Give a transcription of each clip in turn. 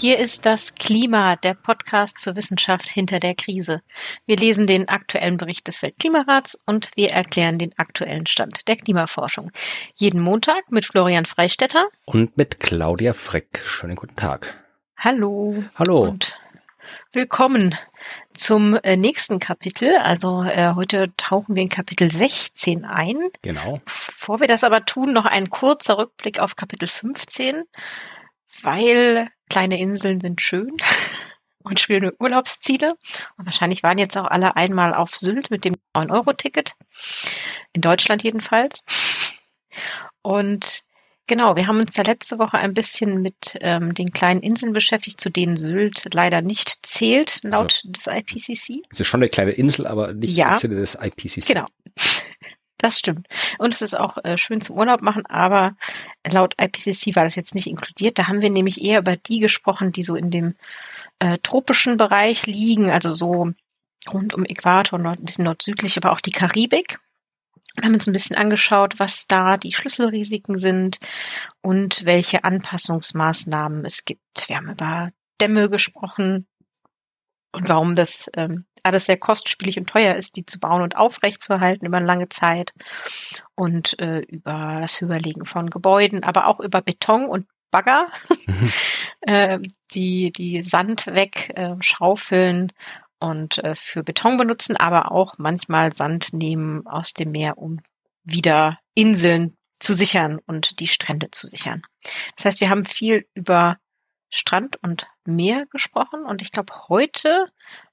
Hier ist das Klima, der Podcast zur Wissenschaft hinter der Krise. Wir lesen den aktuellen Bericht des Weltklimarats und wir erklären den aktuellen Stand der Klimaforschung. Jeden Montag mit Florian Freistetter und mit Claudia Frick. Schönen guten Tag. Hallo. Hallo. Und willkommen zum äh, nächsten Kapitel. Also äh, heute tauchen wir in Kapitel 16 ein. Genau. Bevor wir das aber tun, noch ein kurzer Rückblick auf Kapitel 15 weil kleine Inseln sind schön und schöne Urlaubsziele. Und wahrscheinlich waren jetzt auch alle einmal auf Sylt mit dem 9-Euro-Ticket. In Deutschland jedenfalls. Und genau, wir haben uns da letzte Woche ein bisschen mit ähm, den kleinen Inseln beschäftigt, zu denen Sylt leider nicht zählt, laut also, des IPCC. Es ist schon eine kleine Insel, aber nicht ja, im Sinne des IPCC. Genau. Das stimmt. Und es ist auch äh, schön zum Urlaub machen, aber laut IPCC war das jetzt nicht inkludiert. Da haben wir nämlich eher über die gesprochen, die so in dem äh, tropischen Bereich liegen, also so rund um Äquator, nord, ein bisschen nordsüdlich, aber auch die Karibik. Und haben uns ein bisschen angeschaut, was da die Schlüsselrisiken sind und welche Anpassungsmaßnahmen es gibt. Wir haben über Dämme gesprochen und warum das ähm, alles sehr kostspielig und teuer ist, die zu bauen und aufrechtzuerhalten über eine lange Zeit und äh, über das Höherlegen von Gebäuden, aber auch über Beton und Bagger, mhm. äh, die die Sand wegschaufeln äh, und äh, für Beton benutzen, aber auch manchmal Sand nehmen aus dem Meer, um wieder Inseln zu sichern und die Strände zu sichern. Das heißt, wir haben viel über Strand und Meer gesprochen und ich glaube, heute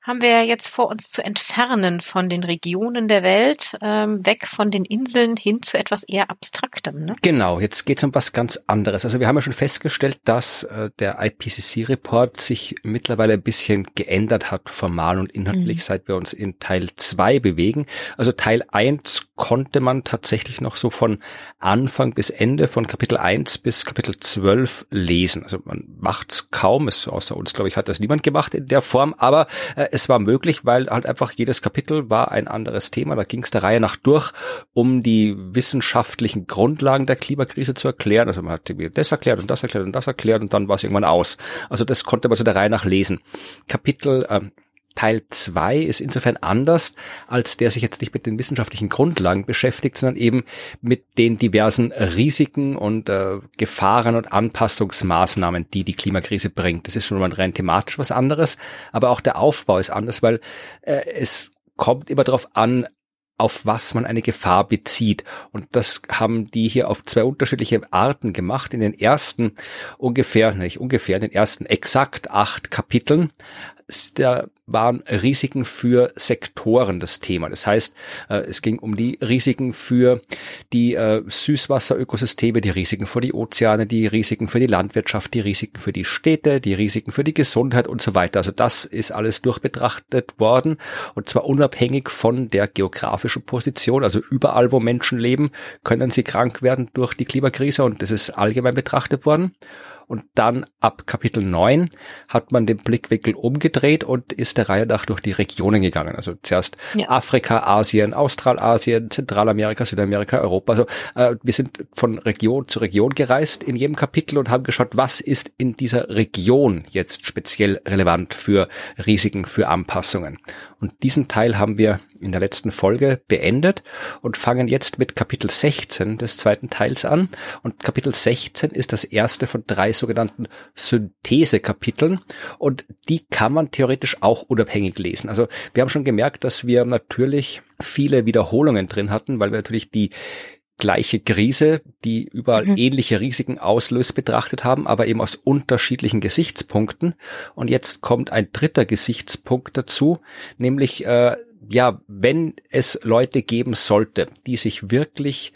haben wir jetzt vor uns zu entfernen von den Regionen der Welt, ähm, weg von den Inseln hin zu etwas eher Abstraktem. Ne? Genau, jetzt geht es um was ganz anderes. Also wir haben ja schon festgestellt, dass äh, der IPCC-Report sich mittlerweile ein bisschen geändert hat, formal und inhaltlich, mhm. seit wir uns in Teil 2 bewegen. Also Teil 1 konnte man tatsächlich noch so von Anfang bis Ende, von Kapitel 1 bis Kapitel 12 lesen. Also man macht's kaum, es, außer uns, glaube ich, hat das niemand gemacht in der Form, aber äh, es war möglich, weil halt einfach jedes Kapitel war ein anderes Thema. Da ging es der Reihe nach durch, um die wissenschaftlichen Grundlagen der Klimakrise zu erklären. Also man hat das erklärt und das erklärt und das erklärt und dann war es irgendwann aus. Also das konnte man so der Reihe nach lesen. Kapitel äh, Teil 2 ist insofern anders, als der sich jetzt nicht mit den wissenschaftlichen Grundlagen beschäftigt, sondern eben mit den diversen Risiken und äh, Gefahren und Anpassungsmaßnahmen, die die Klimakrise bringt. Das ist schon mal rein thematisch was anderes, aber auch der Aufbau ist anders, weil äh, es kommt immer darauf an, auf was man eine Gefahr bezieht. Und das haben die hier auf zwei unterschiedliche Arten gemacht. In den ersten ungefähr, nicht ungefähr, in den ersten exakt acht Kapiteln da waren Risiken für Sektoren das Thema. Das heißt, äh, es ging um die Risiken für die äh, Süßwasserökosysteme, die Risiken für die Ozeane, die Risiken für die Landwirtschaft, die Risiken für die Städte, die Risiken für die Gesundheit und so weiter. Also das ist alles durchbetrachtet worden und zwar unabhängig von der geografischen Position. Also überall, wo Menschen leben, können sie krank werden durch die Klimakrise und das ist allgemein betrachtet worden. Und dann ab Kapitel 9 hat man den Blickwinkel umgedreht und ist der Reihe nach durch die Regionen gegangen. Also zuerst ja. Afrika, Asien, Australasien, Zentralamerika, Südamerika, Europa. Also äh, wir sind von Region zu Region gereist in jedem Kapitel und haben geschaut, was ist in dieser Region jetzt speziell relevant für Risiken, für Anpassungen. Und diesen Teil haben wir in der letzten Folge beendet und fangen jetzt mit Kapitel 16 des zweiten Teils an. Und Kapitel 16 ist das erste von drei sogenannten Synthesekapiteln und die kann man theoretisch auch unabhängig lesen. Also wir haben schon gemerkt, dass wir natürlich viele Wiederholungen drin hatten, weil wir natürlich die gleiche Krise, die überall mhm. ähnliche Risiken auslöst, betrachtet haben, aber eben aus unterschiedlichen Gesichtspunkten. Und jetzt kommt ein dritter Gesichtspunkt dazu, nämlich äh, ja, wenn es Leute geben sollte, die sich wirklich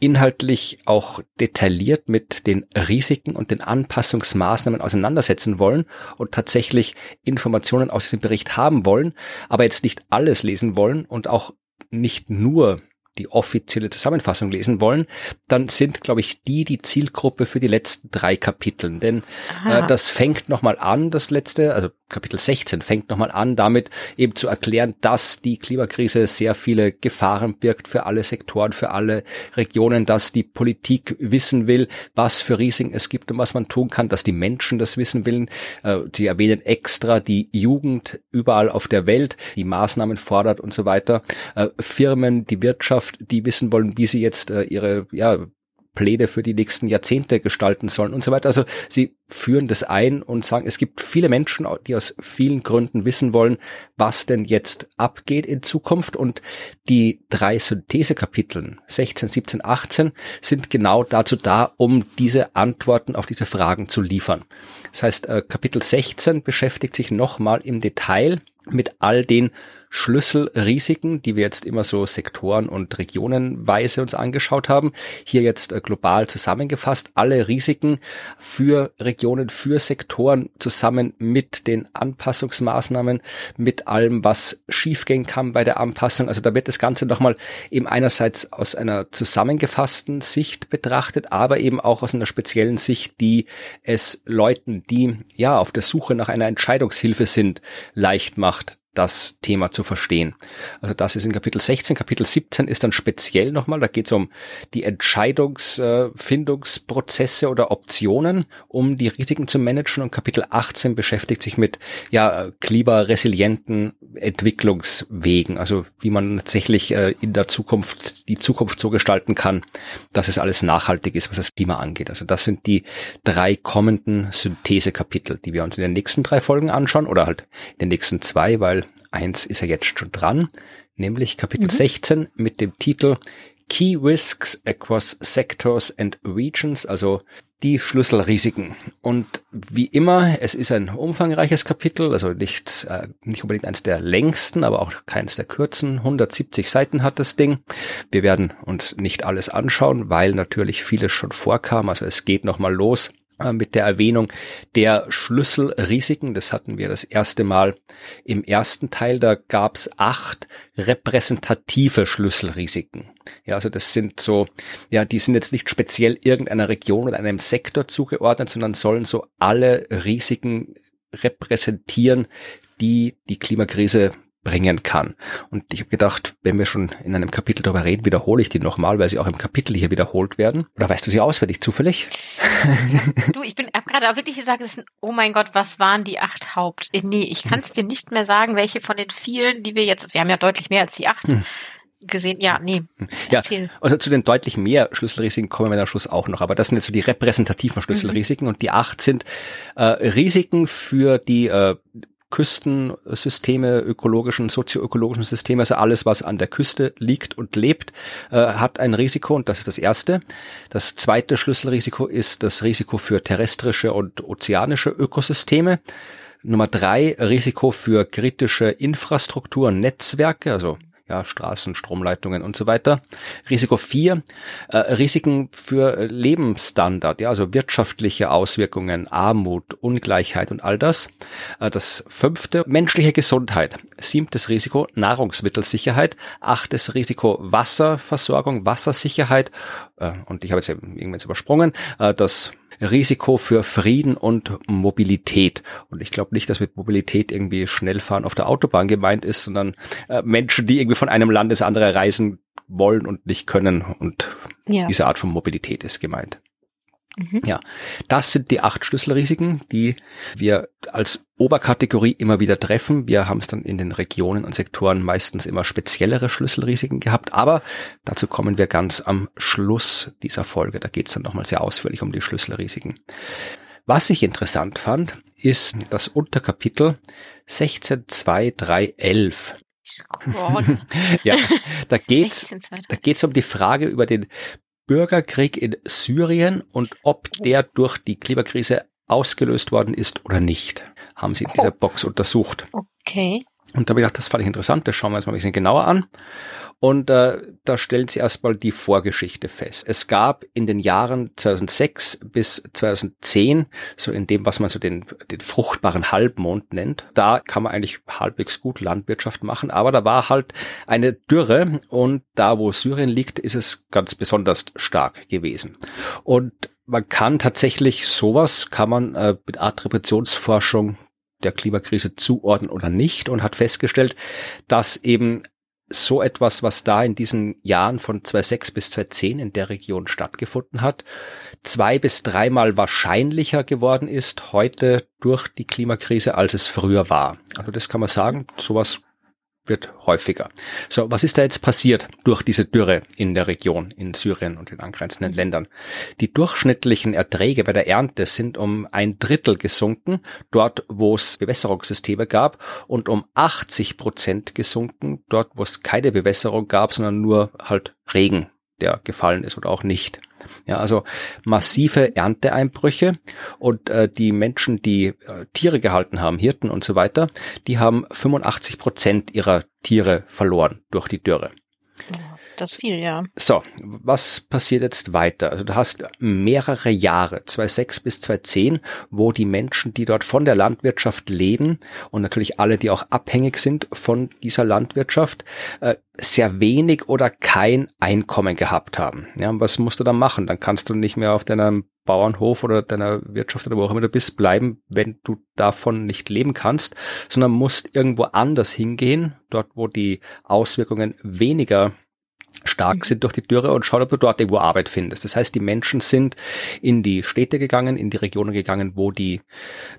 inhaltlich auch detailliert mit den Risiken und den Anpassungsmaßnahmen auseinandersetzen wollen und tatsächlich Informationen aus diesem Bericht haben wollen, aber jetzt nicht alles lesen wollen und auch nicht nur die offizielle Zusammenfassung lesen wollen, dann sind, glaube ich, die die Zielgruppe für die letzten drei Kapiteln. Denn äh, das fängt nochmal an, das letzte, also Kapitel 16 fängt nochmal an, damit eben zu erklären, dass die Klimakrise sehr viele Gefahren birgt für alle Sektoren, für alle Regionen, dass die Politik wissen will, was für Risiken es gibt und was man tun kann, dass die Menschen das wissen wollen. Äh, sie erwähnen extra die Jugend überall auf der Welt, die Maßnahmen fordert und so weiter. Äh, Firmen, die Wirtschaft, die wissen wollen, wie sie jetzt äh, ihre ja, Pläne für die nächsten Jahrzehnte gestalten sollen und so weiter. Also sie führen das ein und sagen, es gibt viele Menschen, die aus vielen Gründen wissen wollen, was denn jetzt abgeht in Zukunft. Und die drei Synthesekapiteln 16, 17, 18 sind genau dazu da, um diese Antworten auf diese Fragen zu liefern. Das heißt, äh, Kapitel 16 beschäftigt sich nochmal im Detail mit all den Schlüsselrisiken, die wir jetzt immer so sektoren- und regionenweise uns angeschaut haben. Hier jetzt äh, global zusammengefasst alle Risiken für Regionen, für Sektoren zusammen mit den Anpassungsmaßnahmen, mit allem, was schiefgehen kann bei der Anpassung. Also da wird das Ganze nochmal eben einerseits aus einer zusammengefassten Sicht betrachtet, aber eben auch aus einer speziellen Sicht, die es Leuten, die ja auf der Suche nach einer Entscheidungshilfe sind, leicht macht, das Thema zu verstehen. Also das ist in Kapitel 16. Kapitel 17 ist dann speziell nochmal, da geht es um die Entscheidungsfindungsprozesse oder Optionen, um die Risiken zu managen. Und Kapitel 18 beschäftigt sich mit ja klimaresilienten Entwicklungswegen, also wie man tatsächlich äh, in der Zukunft die Zukunft so gestalten kann, dass es alles nachhaltig ist, was das Klima angeht. Also das sind die drei kommenden Synthesekapitel, die wir uns in den nächsten drei Folgen anschauen oder halt in den nächsten zwei, weil eins ist ja jetzt schon dran, nämlich Kapitel mhm. 16 mit dem Titel Key Risks across Sectors and Regions, also die Schlüsselrisiken. Und wie immer, es ist ein umfangreiches Kapitel, also nicht, äh, nicht unbedingt eines der längsten, aber auch keines der kürzen. 170 Seiten hat das Ding. Wir werden uns nicht alles anschauen, weil natürlich vieles schon vorkam. Also es geht nochmal los mit der Erwähnung der Schlüsselrisiken. Das hatten wir das erste Mal im ersten Teil. Da gab es acht repräsentative Schlüsselrisiken. Ja, also das sind so, ja, die sind jetzt nicht speziell irgendeiner Region oder einem Sektor zugeordnet, sondern sollen so alle Risiken repräsentieren, die die Klimakrise bringen kann. Und ich habe gedacht, wenn wir schon in einem Kapitel darüber reden, wiederhole ich die nochmal, weil sie auch im Kapitel hier wiederholt werden. Oder weißt du sie auswendig zufällig? Du, ich bin gerade auch wirklich gesagt, es sind, oh mein Gott, was waren die acht Haupt? Äh, nee, ich kann es dir nicht mehr sagen, welche von den vielen, die wir jetzt, wir haben ja deutlich mehr als die acht. Hm gesehen. Ja, nee. Ja, also zu den deutlich mehr Schlüsselrisiken kommen wir am Schluss auch noch. Aber das sind jetzt so die repräsentativen Schlüsselrisiken mhm. und die acht sind äh, Risiken für die äh, Küstensysteme, ökologischen, sozioökologischen Systeme, also alles, was an der Küste liegt und lebt, äh, hat ein Risiko und das ist das erste. Das zweite Schlüsselrisiko ist das Risiko für terrestrische und ozeanische Ökosysteme. Nummer drei, Risiko für kritische Infrastruktur, Netzwerke, also ja, Straßen, Stromleitungen und so weiter. Risiko 4, äh, Risiken für Lebensstandard, ja, also wirtschaftliche Auswirkungen, Armut, Ungleichheit und all das. Äh, das fünfte, menschliche Gesundheit. Siebtes Risiko, Nahrungsmittelsicherheit. Achtes Risiko, Wasserversorgung, Wassersicherheit. Äh, und ich habe jetzt irgendwann übersprungen. Äh, das Risiko für Frieden und Mobilität. Und ich glaube nicht, dass mit Mobilität irgendwie Schnellfahren auf der Autobahn gemeint ist, sondern äh, Menschen, die irgendwie von einem Land ins andere reisen wollen und nicht können. Und ja. diese Art von Mobilität ist gemeint. Mhm. Ja, das sind die acht Schlüsselrisiken, die wir als Oberkategorie immer wieder treffen. Wir haben es dann in den Regionen und Sektoren meistens immer speziellere Schlüsselrisiken gehabt, aber dazu kommen wir ganz am Schluss dieser Folge. Da geht es dann nochmal sehr ausführlich um die Schlüsselrisiken. Was ich interessant fand, ist das Unterkapitel 16.2.3.11. ja, da geht's, da geht's um die Frage über den Bürgerkrieg in Syrien und ob der durch die Klimakrise ausgelöst worden ist oder nicht, haben sie in dieser Box untersucht. Okay. Und da habe ich gedacht, das fand ich interessant, das schauen wir uns mal ein bisschen genauer an. Und äh, da stellen sie erstmal die Vorgeschichte fest. Es gab in den Jahren 2006 bis 2010, so in dem, was man so den, den fruchtbaren Halbmond nennt, da kann man eigentlich halbwegs gut Landwirtschaft machen, aber da war halt eine Dürre und da, wo Syrien liegt, ist es ganz besonders stark gewesen. Und man kann tatsächlich sowas, kann man äh, mit Attributionsforschung der Klimakrise zuordnen oder nicht und hat festgestellt, dass eben so etwas, was da in diesen Jahren von 2006 bis 2010 in der Region stattgefunden hat, zwei bis dreimal wahrscheinlicher geworden ist heute durch die Klimakrise, als es früher war. Also das kann man sagen, sowas wird häufiger. So, was ist da jetzt passiert durch diese Dürre in der Region, in Syrien und in angrenzenden Ländern? Die durchschnittlichen Erträge bei der Ernte sind um ein Drittel gesunken, dort wo es Bewässerungssysteme gab, und um 80 Prozent gesunken, dort wo es keine Bewässerung gab, sondern nur halt Regen der gefallen ist oder auch nicht. Ja, also massive Ernteeinbrüche und äh, die Menschen, die äh, Tiere gehalten haben, Hirten und so weiter, die haben 85 Prozent ihrer Tiere verloren durch die Dürre das viel, ja. So, was passiert jetzt weiter? Also du hast mehrere Jahre, 2006 bis 2010, wo die Menschen, die dort von der Landwirtschaft leben und natürlich alle, die auch abhängig sind von dieser Landwirtschaft, äh, sehr wenig oder kein Einkommen gehabt haben. Ja, und was musst du dann machen? Dann kannst du nicht mehr auf deinem Bauernhof oder deiner Wirtschaft oder wo auch immer du bist bleiben, wenn du davon nicht leben kannst, sondern musst irgendwo anders hingehen, dort wo die Auswirkungen weniger stark mhm. sind durch die Dürre und schau, ob du dort irgendwo Arbeit findest. Das heißt, die Menschen sind in die Städte gegangen, in die Regionen gegangen, wo die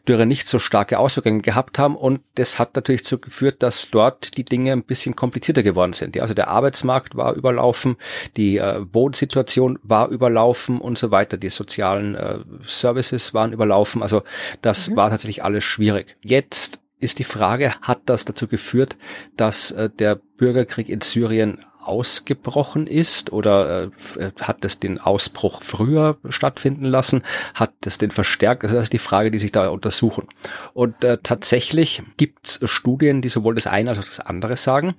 Dürre nicht so starke Auswirkungen gehabt haben und das hat natürlich dazu geführt, dass dort die Dinge ein bisschen komplizierter geworden sind. Also der Arbeitsmarkt war überlaufen, die äh, Wohnsituation war überlaufen und so weiter, die sozialen äh, Services waren überlaufen. Also das mhm. war tatsächlich alles schwierig. Jetzt ist die Frage, hat das dazu geführt, dass äh, der Bürgerkrieg in Syrien ausgebrochen ist oder äh, hat es den Ausbruch früher stattfinden lassen? Hat es den verstärkt? Also das ist die Frage, die sich da untersuchen. Und äh, tatsächlich gibt es Studien, die sowohl das eine als auch das andere sagen.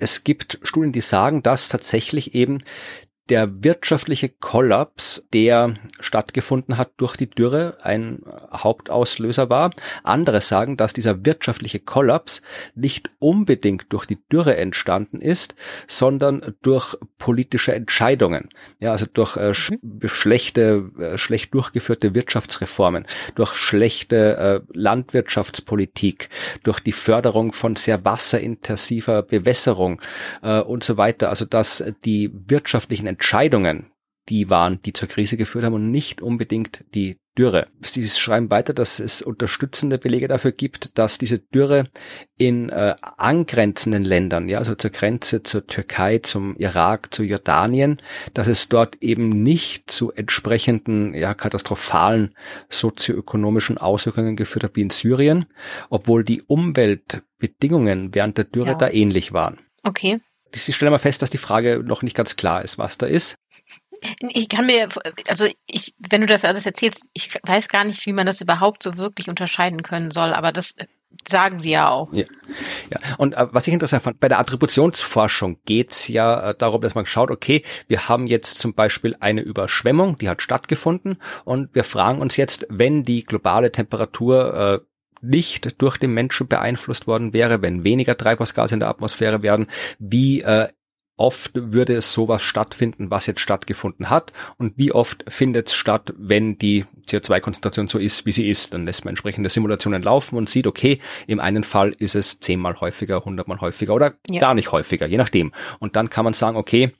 Es gibt Studien, die sagen, dass tatsächlich eben der wirtschaftliche Kollaps, der stattgefunden hat durch die Dürre, ein Hauptauslöser war. Andere sagen, dass dieser wirtschaftliche Kollaps nicht unbedingt durch die Dürre entstanden ist, sondern durch politische Entscheidungen. Ja, also durch äh, sch mhm. schlechte, äh, schlecht durchgeführte Wirtschaftsreformen, durch schlechte äh, Landwirtschaftspolitik, durch die Förderung von sehr wasserintensiver Bewässerung äh, und so weiter. Also dass die wirtschaftlichen Entscheidungen die waren, die zur Krise geführt haben und nicht unbedingt die Dürre. Sie schreiben weiter, dass es unterstützende Belege dafür gibt, dass diese Dürre in äh, angrenzenden Ländern, ja, also zur Grenze zur Türkei, zum Irak, zu Jordanien, dass es dort eben nicht zu entsprechenden, ja, katastrophalen sozioökonomischen Auswirkungen geführt hat wie in Syrien, obwohl die Umweltbedingungen während der Dürre ja. da ähnlich waren. Okay. Sie stellen mal fest, dass die Frage noch nicht ganz klar ist, was da ist. Ich kann mir, also ich, wenn du das alles erzählst, ich weiß gar nicht, wie man das überhaupt so wirklich unterscheiden können soll, aber das sagen sie ja auch. Ja, ja. und äh, was ich interessant fand, bei der Attributionsforschung geht's ja äh, darum, dass man schaut, okay, wir haben jetzt zum Beispiel eine Überschwemmung, die hat stattgefunden und wir fragen uns jetzt, wenn die globale Temperatur äh, nicht durch den Menschen beeinflusst worden wäre, wenn weniger Treibhausgase in der Atmosphäre wären, wie äh, oft würde es sowas stattfinden, was jetzt stattgefunden hat und wie oft findet es statt, wenn die CO2-Konzentration so ist, wie sie ist. Dann lässt man entsprechende Simulationen laufen und sieht, okay, im einen Fall ist es zehnmal häufiger, hundertmal häufiger oder ja. gar nicht häufiger, je nachdem. Und dann kann man sagen, okay,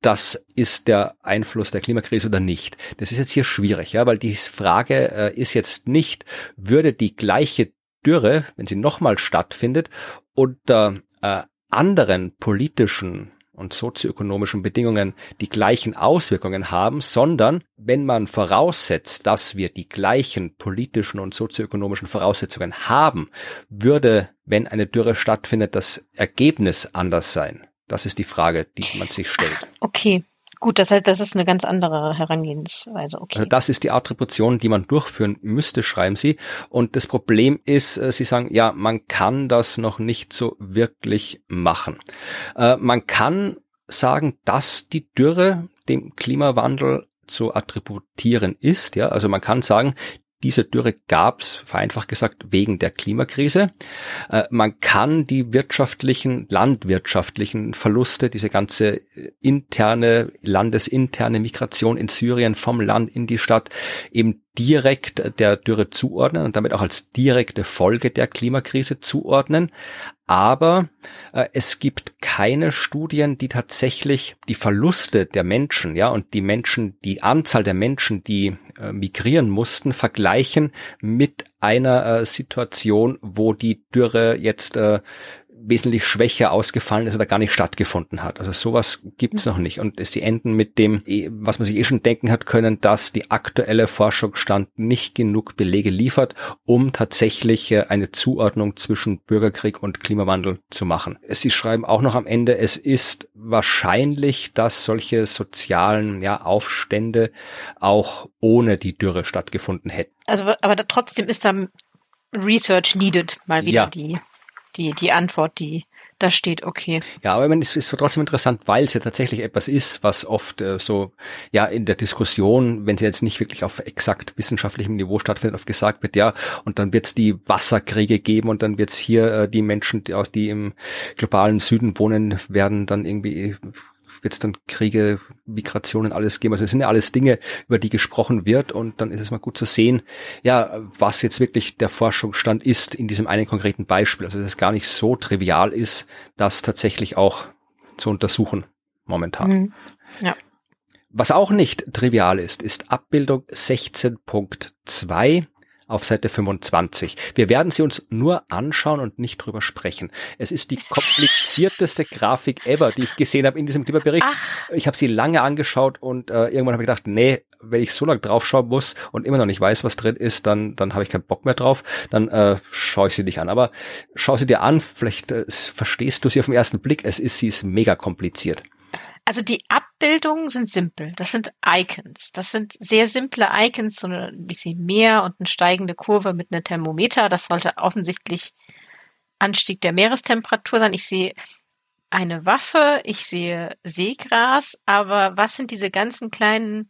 das ist der Einfluss der Klimakrise oder nicht. Das ist jetzt hier schwierig, ja, weil die Frage äh, ist jetzt nicht, würde die gleiche Dürre, wenn sie nochmal stattfindet, unter äh, anderen politischen und sozioökonomischen Bedingungen die gleichen Auswirkungen haben, sondern wenn man voraussetzt, dass wir die gleichen politischen und sozioökonomischen Voraussetzungen haben, würde, wenn eine Dürre stattfindet, das Ergebnis anders sein. Das ist die Frage, die man sich stellt. Okay, Gut, das heißt, das ist eine ganz andere Herangehensweise. Okay. Also das ist die Attribution, die man durchführen müsste, schreiben Sie. Und das Problem ist, äh, Sie sagen, ja, man kann das noch nicht so wirklich machen. Äh, man kann sagen, dass die Dürre dem Klimawandel zu attributieren ist. Ja, also man kann sagen, diese Dürre gab es, vereinfacht gesagt, wegen der Klimakrise. Äh, man kann die wirtschaftlichen, landwirtschaftlichen Verluste, diese ganze interne, landesinterne Migration in Syrien vom Land in die Stadt eben direkt der Dürre zuordnen und damit auch als direkte Folge der Klimakrise zuordnen. Aber äh, es gibt keine Studien, die tatsächlich die Verluste der Menschen, ja, und die Menschen, die Anzahl der Menschen, die äh, migrieren mussten, vergleichen mit einer äh, Situation, wo die Dürre jetzt äh, wesentlich schwächer ausgefallen ist oder gar nicht stattgefunden hat. Also sowas gibt's noch nicht. Und sie enden mit dem, eh, was man sich eh schon denken hat können, dass die aktuelle Forschungsstand nicht genug Belege liefert, um tatsächlich äh, eine Zuordnung zwischen Bürgerkrieg und Klimawandel zu machen. Sie schreiben auch noch am Ende, es ist wahrscheinlich, dass solche sozialen ja, Aufstände auch ohne die Dürre stattgefunden hätten. Also, aber da, trotzdem ist da Research needed, mal wieder ja. die die, die Antwort, die da steht, okay. Ja, aber es ist trotzdem interessant, weil es ja tatsächlich etwas ist, was oft äh, so, ja, in der Diskussion, wenn sie jetzt nicht wirklich auf exakt wissenschaftlichem Niveau stattfindet, oft gesagt wird, ja, und dann wird es die Wasserkriege geben und dann wird es hier äh, die Menschen, die aus die im globalen Süden wohnen, werden dann irgendwie wird es dann Kriege, Migrationen, alles geben. Also es sind ja alles Dinge, über die gesprochen wird und dann ist es mal gut zu sehen, ja, was jetzt wirklich der Forschungsstand ist in diesem einen konkreten Beispiel. Also dass es gar nicht so trivial ist, das tatsächlich auch zu untersuchen momentan. Mhm. Ja. Was auch nicht trivial ist, ist Abbildung 16.2 auf Seite 25. Wir werden sie uns nur anschauen und nicht drüber sprechen. Es ist die komplizierteste Grafik ever, die ich gesehen habe in diesem Klimabericht. Ach. Ich habe sie lange angeschaut und äh, irgendwann habe ich gedacht, nee, wenn ich so lange draufschauen muss und immer noch nicht weiß, was drin ist, dann, dann habe ich keinen Bock mehr drauf. Dann äh, schaue ich sie nicht an. Aber schau sie dir an, vielleicht äh, verstehst du sie auf den ersten Blick. Es ist, sie ist mega kompliziert. Also die Abbildungen sind simpel. Das sind Icons. Das sind sehr simple Icons, so ein bisschen Meer und eine steigende Kurve mit einem Thermometer. Das sollte offensichtlich Anstieg der Meerestemperatur sein. Ich sehe eine Waffe, ich sehe Seegras, aber was sind diese ganzen kleinen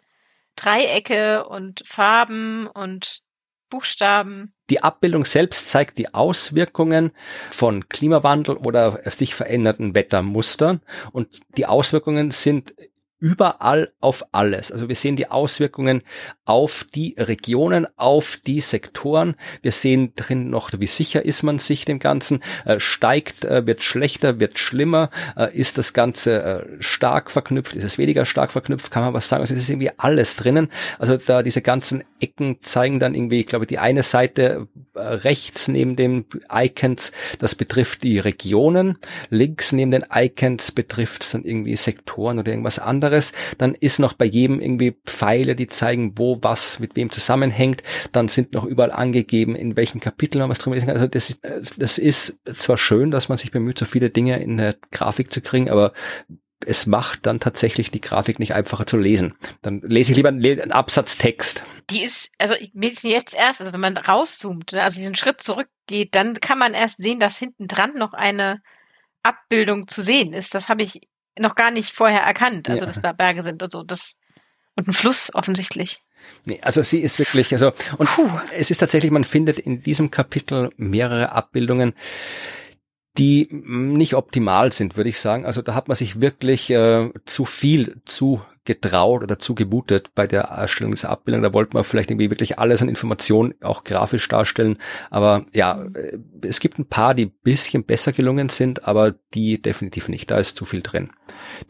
Dreiecke und Farben und Buchstaben? Die Abbildung selbst zeigt die Auswirkungen von Klimawandel oder sich veränderten Wettermustern und die Auswirkungen sind überall auf alles. Also wir sehen die Auswirkungen auf die Regionen, auf die Sektoren. Wir sehen drin noch, wie sicher ist man sich dem Ganzen, äh, steigt, äh, wird schlechter, wird schlimmer, äh, ist das Ganze äh, stark verknüpft, ist es weniger stark verknüpft, kann man was sagen. Also es ist irgendwie alles drinnen. Also da diese ganzen Ecken zeigen dann irgendwie, ich glaube, die eine Seite äh, rechts neben den Icons, das betrifft die Regionen. Links neben den Icons betrifft es dann irgendwie Sektoren oder irgendwas anderes anderes. Dann ist noch bei jedem irgendwie Pfeile, die zeigen, wo was mit wem zusammenhängt. Dann sind noch überall angegeben, in welchen Kapiteln man was drin ist. Also das ist, das ist zwar schön, dass man sich bemüht, so viele Dinge in der Grafik zu kriegen, aber es macht dann tatsächlich die Grafik nicht einfacher zu lesen. Dann lese ich lieber einen, Absatztext. Die ist, also jetzt erst, also wenn man rauszoomt, ne, also diesen Schritt zurückgeht, dann kann man erst sehen, dass hinten dran noch eine Abbildung zu sehen ist. Das habe ich noch gar nicht vorher erkannt, also ja. dass da Berge sind und so. Das und ein Fluss offensichtlich. Nee, also sie ist wirklich, also und Puh. es ist tatsächlich, man findet in diesem Kapitel mehrere Abbildungen, die nicht optimal sind, würde ich sagen. Also da hat man sich wirklich äh, zu viel zu getraut oder zugemutet bei der Erstellung dieser Abbildung. Da wollte man vielleicht irgendwie wirklich alles an Informationen auch grafisch darstellen. Aber ja, äh, es gibt ein paar, die bisschen besser gelungen sind, aber die definitiv nicht. Da ist zu viel drin.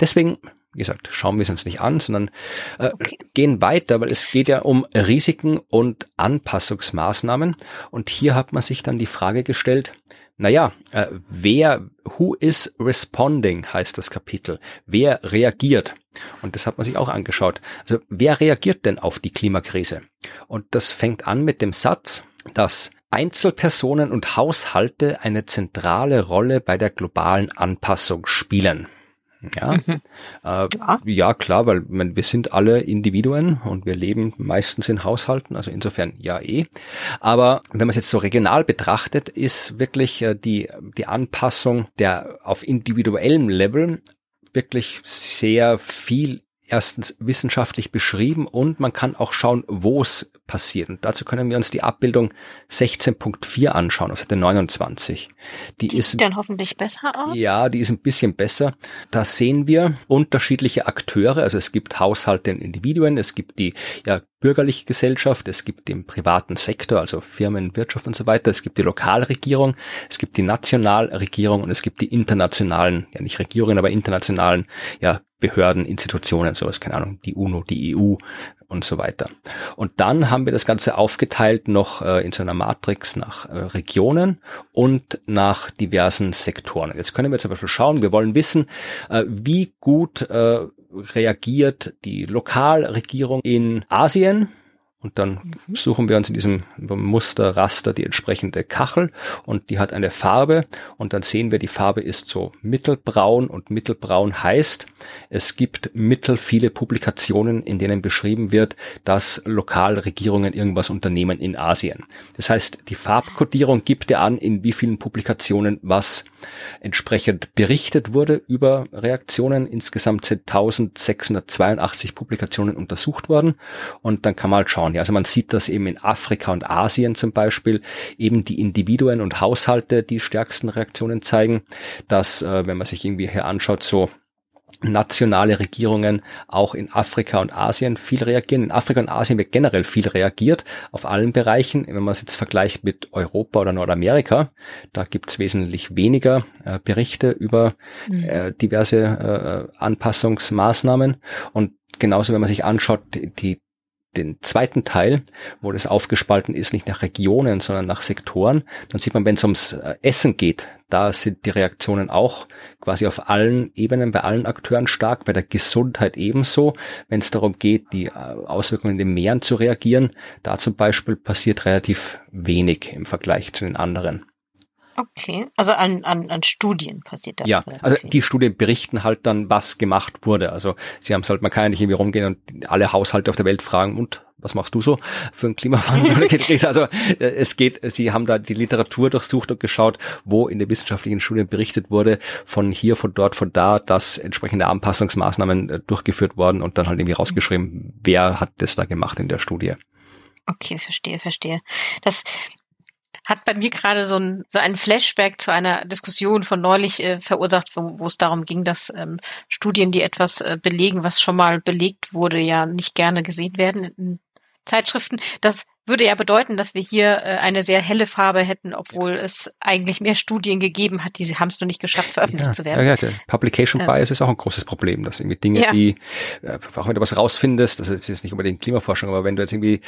Deswegen wie gesagt, schauen wir es uns nicht an, sondern äh, okay. gehen weiter, weil es geht ja um Risiken und Anpassungsmaßnahmen. Und hier hat man sich dann die Frage gestellt, naja, äh, wer, who is responding heißt das Kapitel. Wer reagiert? Und das hat man sich auch angeschaut. Also wer reagiert denn auf die Klimakrise? Und das fängt an mit dem Satz, dass Einzelpersonen und Haushalte eine zentrale Rolle bei der globalen Anpassung spielen. Ja, mhm. äh, ja. ja. klar, weil meine, wir sind alle Individuen und wir leben meistens in Haushalten, also insofern ja eh. Aber wenn man es jetzt so regional betrachtet, ist wirklich äh, die, die Anpassung der auf individuellem Level wirklich sehr viel erstens wissenschaftlich beschrieben und man kann auch schauen, wo es passiert. Und dazu können wir uns die Abbildung 16.4 anschauen, auf Seite 29. Die, die ist sieht dann hoffentlich besser aus. Ja, die ist ein bisschen besser. Da sehen wir unterschiedliche Akteure. Also es gibt Haushalte und Individuen, es gibt die ja, bürgerliche Gesellschaft, es gibt den privaten Sektor, also Firmen, Wirtschaft und so weiter, es gibt die Lokalregierung, es gibt die Nationalregierung und es gibt die internationalen, ja nicht Regierungen, aber internationalen ja, Behörden, Institutionen, sowas, keine Ahnung, die UNO, die EU und so weiter. Und dann haben wir das Ganze aufgeteilt noch äh, in so einer Matrix nach äh, Regionen und nach diversen Sektoren. Jetzt können wir zum Beispiel schauen, wir wollen wissen, äh, wie gut äh, reagiert die Lokalregierung in Asien und dann suchen wir uns in diesem Muster, Raster die entsprechende Kachel und die hat eine Farbe und dann sehen wir, die Farbe ist so mittelbraun und mittelbraun heißt, es gibt mittel viele Publikationen, in denen beschrieben wird, dass Lokalregierungen irgendwas unternehmen in Asien. Das heißt, die Farbkodierung gibt ja an, in wie vielen Publikationen was entsprechend berichtet wurde über Reaktionen. Insgesamt sind 1682 Publikationen untersucht worden und dann kann man halt schauen, ja, also man sieht das eben in Afrika und Asien zum Beispiel, eben die Individuen und Haushalte die stärksten Reaktionen zeigen, dass, äh, wenn man sich irgendwie hier anschaut, so nationale Regierungen auch in Afrika und Asien viel reagieren. In Afrika und Asien wird generell viel reagiert, auf allen Bereichen. Wenn man es jetzt vergleicht mit Europa oder Nordamerika, da gibt es wesentlich weniger äh, Berichte über mhm. äh, diverse äh, Anpassungsmaßnahmen. Und genauso, wenn man sich anschaut, die den zweiten Teil, wo das aufgespalten ist, nicht nach Regionen, sondern nach Sektoren, dann sieht man, wenn es ums äh, Essen geht, da sind die Reaktionen auch quasi auf allen Ebenen, bei allen Akteuren stark, bei der Gesundheit ebenso. Wenn es darum geht, die äh, Auswirkungen in den Meeren zu reagieren, da zum Beispiel passiert relativ wenig im Vergleich zu den anderen. Okay, also an, an, an Studien passiert das. Ja, also die Studien berichten halt dann, was gemacht wurde. Also sie haben es halt, man kann ja nicht irgendwie rumgehen und alle Haushalte auf der Welt fragen, und was machst du so für einen Klimawandel? Also äh, es geht, sie haben da die Literatur durchsucht und geschaut, wo in den wissenschaftlichen Studien berichtet wurde, von hier, von dort, von da, dass entsprechende Anpassungsmaßnahmen äh, durchgeführt worden und dann halt irgendwie rausgeschrieben, wer hat das da gemacht in der Studie. Okay, verstehe, verstehe. Das hat bei mir gerade so ein, so ein Flashback zu einer Diskussion von neulich äh, verursacht, wo, wo es darum ging, dass ähm, Studien, die etwas äh, belegen, was schon mal belegt wurde, ja nicht gerne gesehen werden in Zeitschriften. Das würde ja bedeuten, dass wir hier äh, eine sehr helle Farbe hätten, obwohl es eigentlich mehr Studien gegeben hat, die sie haben es noch nicht geschafft, veröffentlicht ja, zu werden. Ja, ja, der Publication ähm, Bias ist auch ein großes Problem, dass irgendwie Dinge, ja. die, äh, auch wenn du was rausfindest, das ist jetzt nicht unbedingt Klimaforschung, aber wenn du jetzt irgendwie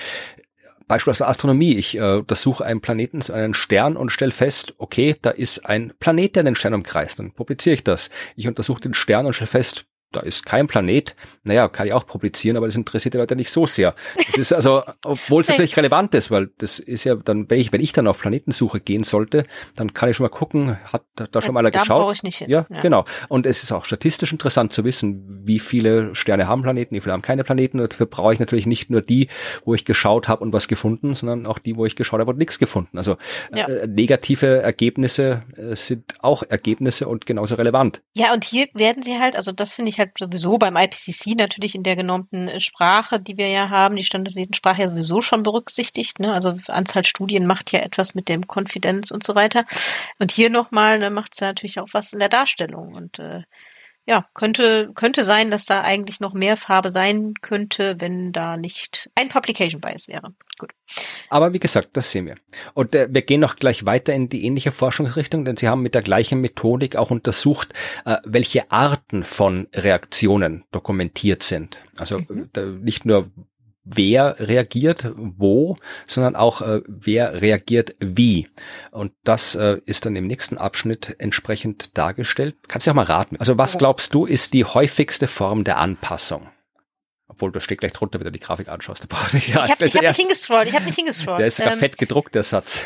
Beispiel aus der Astronomie. Ich äh, untersuche einen Planeten, einen Stern und stelle fest, okay, da ist ein Planet, der den Stern umkreist. Dann publiziere ich das. Ich untersuche den Stern und stelle fest, da ist kein Planet. Naja, kann ich auch publizieren, aber das interessiert die Leute nicht so sehr. Das ist also, obwohl es natürlich relevant ist, weil das ist ja dann, wenn ich, wenn ich dann auf Planetensuche gehen sollte, dann kann ich schon mal gucken, hat da schon mal einer da geschaut? Ich nicht hin. Ja, ja, genau. Und es ist auch statistisch interessant zu wissen, wie viele Sterne haben Planeten, wie viele haben keine Planeten. Und dafür brauche ich natürlich nicht nur die, wo ich geschaut habe und was gefunden, sondern auch die, wo ich geschaut habe und nichts gefunden. Also ja. äh, negative Ergebnisse äh, sind auch Ergebnisse und genauso relevant. Ja, und hier werden sie halt, also das finde ich halt sowieso beim IPCC natürlich in der genormten äh, Sprache, die wir ja haben, die standardisierten Sprache ja sowieso schon berücksichtigt. Ne? Also Anzahl Studien macht ja etwas mit dem Konfidenz und so weiter. Und hier nochmal ne, macht es ja natürlich auch was in der Darstellung. Und äh, ja, könnte, könnte sein, dass da eigentlich noch mehr Farbe sein könnte, wenn da nicht ein Publication Bias wäre. Gut. Aber wie gesagt, das sehen wir. Und äh, wir gehen noch gleich weiter in die ähnliche Forschungsrichtung, denn Sie haben mit der gleichen Methodik auch untersucht, äh, welche Arten von Reaktionen dokumentiert sind. Also mhm. äh, nicht nur wer reagiert wo, sondern auch äh, wer reagiert wie. Und das äh, ist dann im nächsten Abschnitt entsprechend dargestellt. Kannst du auch mal raten. Also was glaubst du ist die häufigste Form der Anpassung? Obwohl, da steht gleich drunter, wenn du die Grafik anschaust. Ich ja, ich habe hab nicht hingescrollt. Ich habe nicht hingescrollt. Der ist sogar ähm, fett gedruckt, der Satz.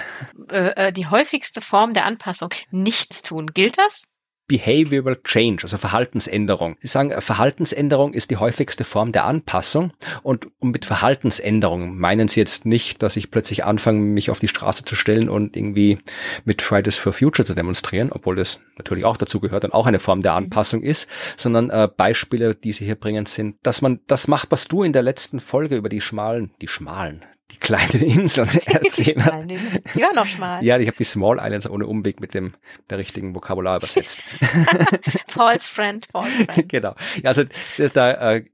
Äh, äh, die häufigste Form der Anpassung. Nichts tun. Gilt das? Behavioral Change, also Verhaltensänderung. Sie sagen, Verhaltensänderung ist die häufigste Form der Anpassung und, und mit Verhaltensänderung meinen Sie jetzt nicht, dass ich plötzlich anfange, mich auf die Straße zu stellen und irgendwie mit Fridays for Future zu demonstrieren, obwohl das natürlich auch dazu gehört und auch eine Form der mhm. Anpassung ist, sondern äh, Beispiele, die Sie hier bringen, sind, dass man das macht, was du in der letzten Folge über die schmalen, die schmalen, die kleinen Inseln erzählen. Die waren noch schmal. Ja, ich habe die Small Islands ohne Umweg mit dem der richtigen Vokabular übersetzt. false friend, false friend. Genau. Ja, also da äh,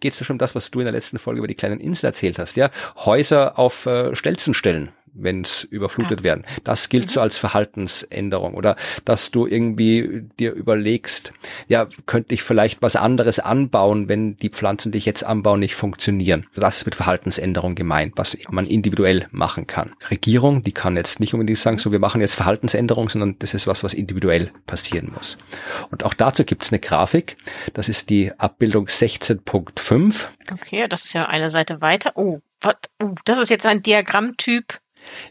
geht es ja schon um das, was du in der letzten Folge über die kleinen Inseln erzählt hast. Ja, Häuser auf äh, Stelzen stellen wenn es überflutet ja. werden. Das gilt mhm. so als Verhaltensänderung oder dass du irgendwie dir überlegst, ja, könnte ich vielleicht was anderes anbauen, wenn die Pflanzen, die ich jetzt anbaue, nicht funktionieren. Das ist mit Verhaltensänderung gemeint, was man individuell machen kann. Regierung, die kann jetzt nicht unbedingt sagen, so wir machen jetzt Verhaltensänderung, sondern das ist was, was individuell passieren muss. Und auch dazu gibt es eine Grafik. Das ist die Abbildung 16.5. Okay, das ist ja eine Seite weiter. Oh, was? Oh, das ist jetzt ein Diagrammtyp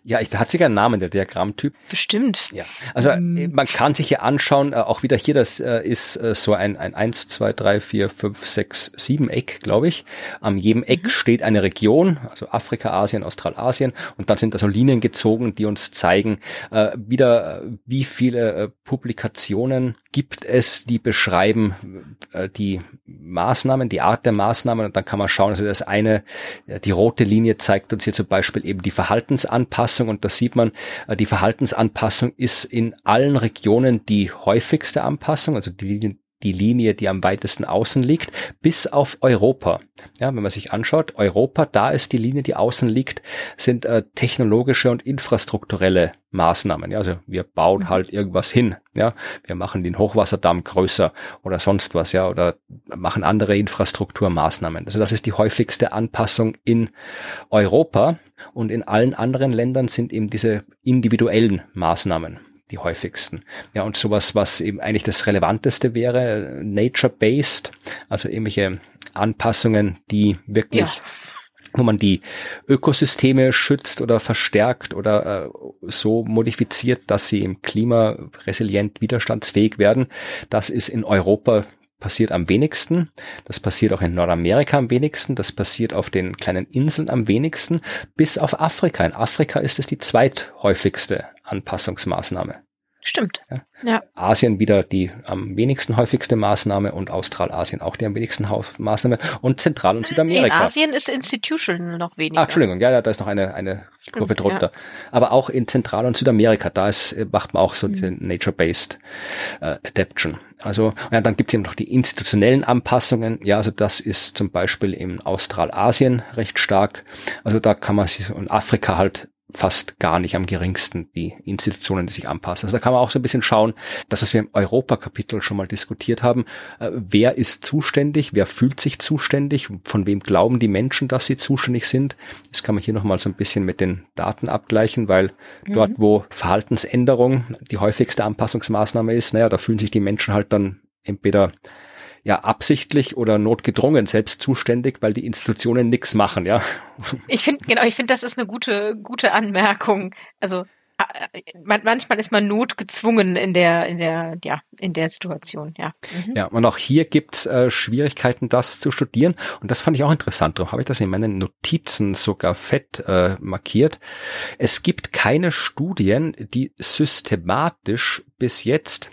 ja, ich, da hat sich ein Name, der Diagrammtyp. Bestimmt. Ja, also mhm. man kann sich hier anschauen, äh, auch wieder hier, das äh, ist so ein, ein 1, 2, 3, 4, 5, 6, 7 Eck, glaube ich. Am jedem Eck mhm. steht eine Region, also Afrika, Asien, Australasien und dann sind da so Linien gezogen, die uns zeigen, wieder wie viele Publikationen gibt es, die beschreiben die Maßnahmen, die Art der Maßnahmen und dann kann man schauen, also das eine, die rote Linie zeigt uns hier zum Beispiel eben die Verhaltensanpassung und da sieht man, äh, die Verhaltensanpassung ist in allen Regionen die häufigste Anpassung, also die die Linie, die am weitesten außen liegt, bis auf Europa. Ja, wenn man sich anschaut, Europa, da ist die Linie, die außen liegt, sind äh, technologische und infrastrukturelle Maßnahmen. Ja, also wir bauen mhm. halt irgendwas hin. Ja, wir machen den Hochwasserdamm größer oder sonst was. Ja, oder machen andere Infrastrukturmaßnahmen. Also das ist die häufigste Anpassung in Europa und in allen anderen Ländern sind eben diese individuellen Maßnahmen die häufigsten. Ja, und sowas, was eben eigentlich das Relevanteste wäre, nature-based, also irgendwelche Anpassungen, die wirklich ja wo man die Ökosysteme schützt oder verstärkt oder äh, so modifiziert, dass sie im Klima resilient widerstandsfähig werden. Das ist in Europa passiert am wenigsten. Das passiert auch in Nordamerika am wenigsten. Das passiert auf den kleinen Inseln am wenigsten. Bis auf Afrika. In Afrika ist es die zweithäufigste Anpassungsmaßnahme. Stimmt. Ja. ja. Asien wieder die am wenigsten häufigste Maßnahme und Australasien auch die am wenigsten Maßnahme und Zentral- und Südamerika. In Asien ist Institutional noch weniger. Ah, Entschuldigung, ja, ja, da ist noch eine, eine Kurve drunter. Ja. Aber auch in Zentral- und Südamerika, da ist, macht man auch so mhm. diese Nature-Based äh, Adaption. Also, ja, dann gibt es eben noch die institutionellen Anpassungen. Ja, also das ist zum Beispiel in Australasien recht stark. Also da kann man sich in Afrika halt fast gar nicht am geringsten die Institutionen, die sich anpassen. Also da kann man auch so ein bisschen schauen, das, was wir im Europakapitel schon mal diskutiert haben, äh, wer ist zuständig, wer fühlt sich zuständig, von wem glauben die Menschen, dass sie zuständig sind. Das kann man hier nochmal so ein bisschen mit den Daten abgleichen, weil mhm. dort, wo Verhaltensänderung die häufigste Anpassungsmaßnahme ist, naja, da fühlen sich die Menschen halt dann entweder ja absichtlich oder notgedrungen selbst zuständig, weil die Institutionen nichts machen, ja. Ich finde, genau, ich finde, das ist eine gute, gute Anmerkung. Also manchmal ist man notgezwungen in der, in der, ja, in der Situation, ja. Mhm. Ja, und auch hier gibt's äh, Schwierigkeiten, das zu studieren. Und das fand ich auch interessant. Darum habe ich das in meinen Notizen sogar fett äh, markiert. Es gibt keine Studien, die systematisch bis jetzt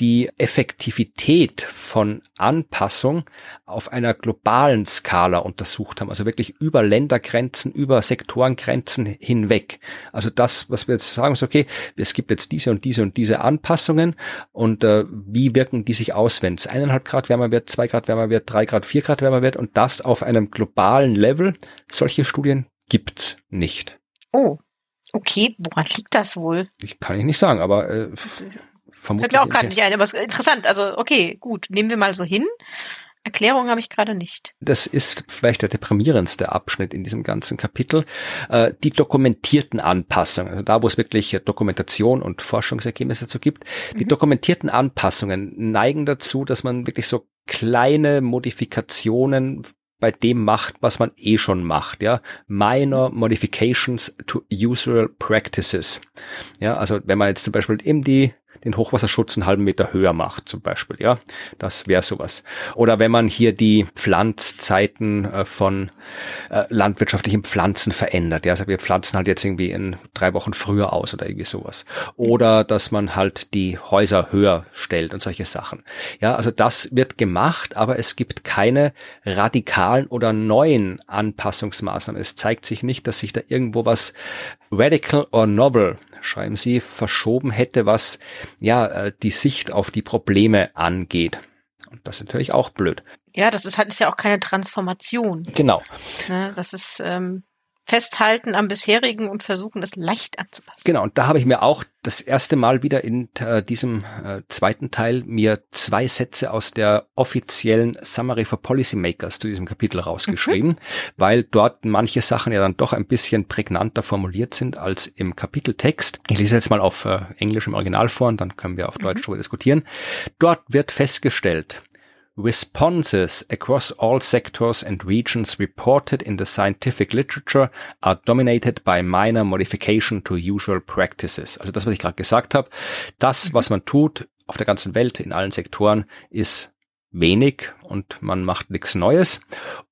die Effektivität von Anpassung auf einer globalen Skala untersucht haben, also wirklich über Ländergrenzen, über Sektorengrenzen hinweg. Also das, was wir jetzt sagen, ist okay, es gibt jetzt diese und diese und diese Anpassungen und äh, wie wirken die sich aus, wenn es eineinhalb Grad wärmer wird, zwei Grad wärmer wird, drei Grad, vier Grad wärmer wird und das auf einem globalen Level. Solche Studien gibt's nicht. Oh, okay, woran liegt das wohl? Ich kann ich nicht sagen, aber äh, Vermutlich. Fällt mir auch gerade nicht ein, aber interessant. Also, okay, gut, nehmen wir mal so hin. Erklärung habe ich gerade nicht. Das ist vielleicht der deprimierendste Abschnitt in diesem ganzen Kapitel. Äh, die dokumentierten Anpassungen, also da, wo es wirklich Dokumentation und Forschungsergebnisse dazu gibt. Die mhm. dokumentierten Anpassungen neigen dazu, dass man wirklich so kleine Modifikationen bei dem macht, was man eh schon macht, ja. Minor Modifications to Usual Practices. Ja, also wenn man jetzt zum Beispiel eben die den Hochwasserschutz einen halben Meter höher macht, zum Beispiel, ja. Das wäre sowas. Oder wenn man hier die Pflanzzeiten äh, von äh, landwirtschaftlichen Pflanzen verändert, ja, also wir pflanzen halt jetzt irgendwie in drei Wochen früher aus oder irgendwie sowas. Oder dass man halt die Häuser höher stellt und solche Sachen. Ja, also das wird gemacht, aber es gibt keine radikalen oder neuen Anpassungsmaßnahmen. Es zeigt sich nicht, dass sich da irgendwo was radical or novel, schreiben Sie, verschoben hätte, was ja äh, die Sicht auf die Probleme angeht. Und das ist natürlich auch blöd. Ja, das ist halt ist ja auch keine Transformation. Genau. Ne, das ist ähm, Festhalten am bisherigen und versuchen, es leicht anzupassen. Genau, und da habe ich mir auch das erste Mal wieder in äh, diesem äh, zweiten Teil mir zwei Sätze aus der offiziellen Summary for Policymakers zu diesem Kapitel rausgeschrieben, mhm. weil dort manche Sachen ja dann doch ein bisschen prägnanter formuliert sind als im Kapiteltext. Ich lese jetzt mal auf äh, Englisch im Original vor und dann können wir auf Deutsch mhm. darüber diskutieren. Dort wird festgestellt, Responses across all sectors and regions reported in the scientific literature are dominated by minor modification to usual practices. Also das, was ich gerade gesagt habe, das, mhm. was man tut auf der ganzen Welt in allen Sektoren, ist wenig und man macht nichts Neues.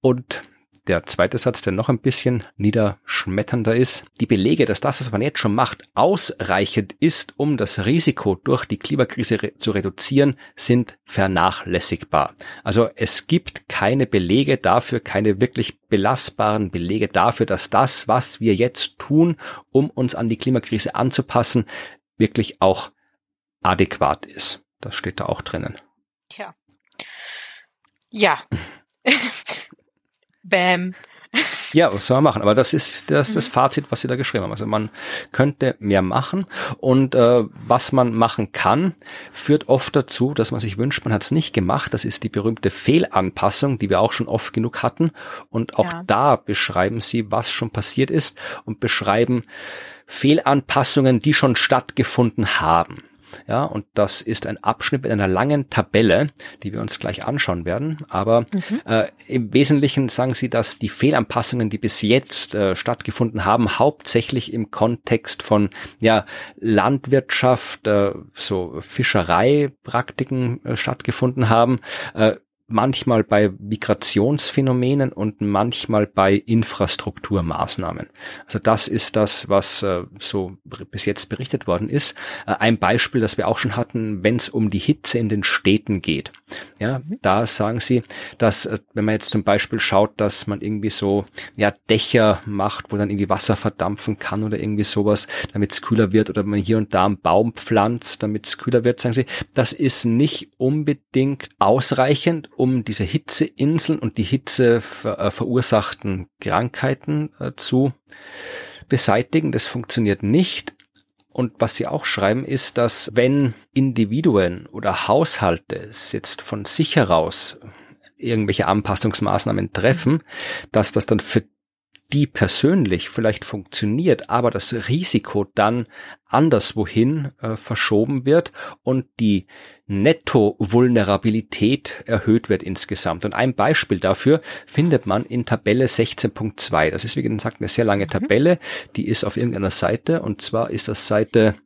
Und der zweite Satz, der noch ein bisschen niederschmetternder ist. Die Belege, dass das, was man jetzt schon macht, ausreichend ist, um das Risiko durch die Klimakrise re zu reduzieren, sind vernachlässigbar. Also es gibt keine Belege dafür, keine wirklich belastbaren Belege dafür, dass das, was wir jetzt tun, um uns an die Klimakrise anzupassen, wirklich auch adäquat ist. Das steht da auch drinnen. Tja. Ja. Bam. Ja, was soll man machen? Aber das ist das, das mhm. Fazit, was Sie da geschrieben haben. Also man könnte mehr machen und äh, was man machen kann, führt oft dazu, dass man sich wünscht, man hat es nicht gemacht. Das ist die berühmte Fehlanpassung, die wir auch schon oft genug hatten. Und auch ja. da beschreiben Sie, was schon passiert ist und beschreiben Fehlanpassungen, die schon stattgefunden haben. Ja, und das ist ein Abschnitt mit einer langen Tabelle, die wir uns gleich anschauen werden. Aber mhm. äh, im Wesentlichen sagen Sie, dass die Fehlanpassungen, die bis jetzt äh, stattgefunden haben, hauptsächlich im Kontext von ja, Landwirtschaft, äh, so Fischereipraktiken äh, stattgefunden haben. Äh, manchmal bei Migrationsphänomenen und manchmal bei Infrastrukturmaßnahmen. Also das ist das, was äh, so bis jetzt berichtet worden ist. Äh, ein Beispiel, das wir auch schon hatten, wenn es um die Hitze in den Städten geht. Ja, da sagen sie, dass äh, wenn man jetzt zum Beispiel schaut, dass man irgendwie so ja Dächer macht, wo dann irgendwie Wasser verdampfen kann oder irgendwie sowas, damit es kühler wird oder man hier und da einen Baum pflanzt, damit es kühler wird, sagen sie, das ist nicht unbedingt ausreichend, um diese Hitzeinseln und die Hitze ver äh, verursachten Krankheiten äh, zu beseitigen. Das funktioniert nicht. Und was sie auch schreiben, ist, dass wenn Individuen oder Haushalte jetzt von sich heraus irgendwelche Anpassungsmaßnahmen treffen, dass das dann für die persönlich vielleicht funktioniert, aber das Risiko dann anderswohin äh, verschoben wird und die Netto-Vulnerabilität erhöht wird insgesamt. Und ein Beispiel dafür findet man in Tabelle 16.2. Das ist, wie gesagt, eine sehr lange mhm. Tabelle, die ist auf irgendeiner Seite und zwar ist das Seite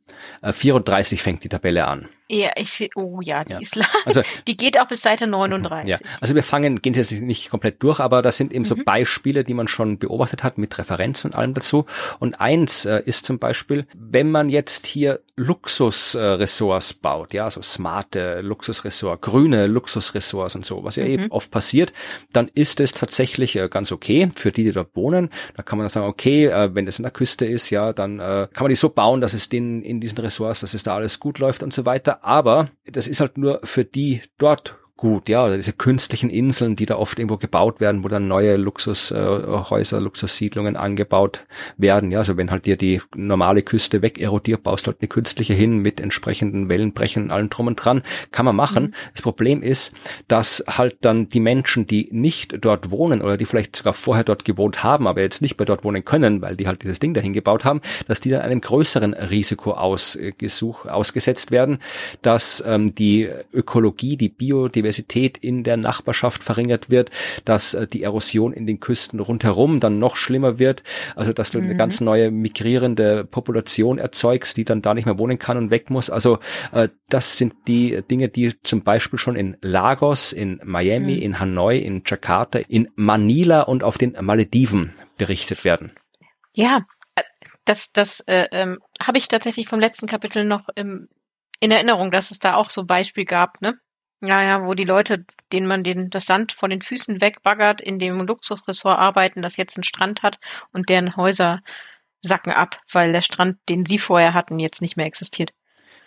äh, 34 fängt die Tabelle an. Ja, ich sehe, oh ja, die ja. ist lang. Also, die geht auch bis Seite 39. Ja, also wir fangen, gehen jetzt nicht komplett durch, aber das sind eben mhm. so Beispiele, die man schon beobachtet hat mit Referenzen und allem dazu. Und eins äh, ist zum Beispiel, wenn man jetzt hier Luxusressorts äh, baut, ja, so smarte Luxusressorts, grüne Luxusressorts und so, was ja mhm. eben oft passiert, dann ist es tatsächlich äh, ganz okay für die, die dort wohnen. Da kann man dann sagen, okay, äh, wenn es in der Küste ist, ja, dann äh, kann man die so bauen, dass es denen in diesen Ressorts, dass es da alles gut läuft und so weiter aber das ist halt nur für die dort gut, ja, oder diese künstlichen Inseln, die da oft irgendwo gebaut werden, wo dann neue Luxushäuser, äh, Luxussiedlungen angebaut werden, ja, also wenn halt dir die normale Küste weg erodiert, baust halt eine künstliche hin mit entsprechenden Wellenbrechen und allem drum und dran, kann man machen. Mhm. Das Problem ist, dass halt dann die Menschen, die nicht dort wohnen oder die vielleicht sogar vorher dort gewohnt haben, aber jetzt nicht mehr dort wohnen können, weil die halt dieses Ding dahin gebaut haben, dass die dann einem größeren Risiko ausgesuch, ausgesetzt werden, dass ähm, die Ökologie, die Biodiversität Biodiversität in der Nachbarschaft verringert wird, dass äh, die Erosion in den Küsten rundherum dann noch schlimmer wird, also dass du mhm. eine ganz neue migrierende Population erzeugst, die dann da nicht mehr wohnen kann und weg muss. Also äh, das sind die Dinge, die zum Beispiel schon in Lagos, in Miami, mhm. in Hanoi, in Jakarta, in Manila und auf den Malediven berichtet werden. Ja, äh, das, das äh, ähm, habe ich tatsächlich vom letzten Kapitel noch im, in Erinnerung, dass es da auch so Beispiel gab, ne? Naja, wo die Leute, denen man den, das Sand von den Füßen wegbaggert, in dem Luxusressort arbeiten, das jetzt einen Strand hat und deren Häuser sacken ab, weil der Strand, den sie vorher hatten, jetzt nicht mehr existiert.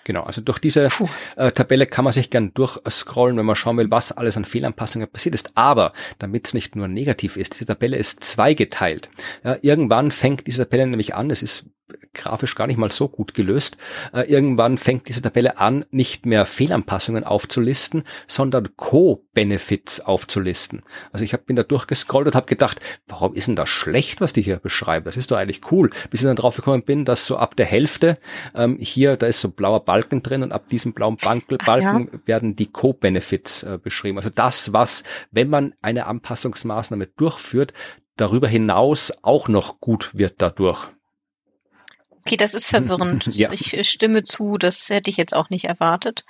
Genau, also durch diese äh, Tabelle kann man sich gern durchscrollen, wenn man schauen will, was alles an Fehlanpassungen passiert ist. Aber damit es nicht nur negativ ist, diese Tabelle ist zweigeteilt. Ja, irgendwann fängt diese Tabelle nämlich an, es ist grafisch gar nicht mal so gut gelöst. Äh, irgendwann fängt diese Tabelle an, nicht mehr Fehlanpassungen aufzulisten, sondern Co-Benefits aufzulisten. Also ich hab, bin da durchgescrollt und habe gedacht, warum ist denn das schlecht, was die hier beschreiben? Das ist doch eigentlich cool. Bis ich dann drauf gekommen bin, dass so ab der Hälfte ähm, hier, da ist so blauer Balken drin und ab diesem blauen Balken, Balken ja. werden die Co-Benefits äh, beschrieben. Also das, was, wenn man eine Anpassungsmaßnahme durchführt, darüber hinaus auch noch gut wird dadurch. Okay, das ist verwirrend. ja. Ich äh, stimme zu, das hätte ich jetzt auch nicht erwartet.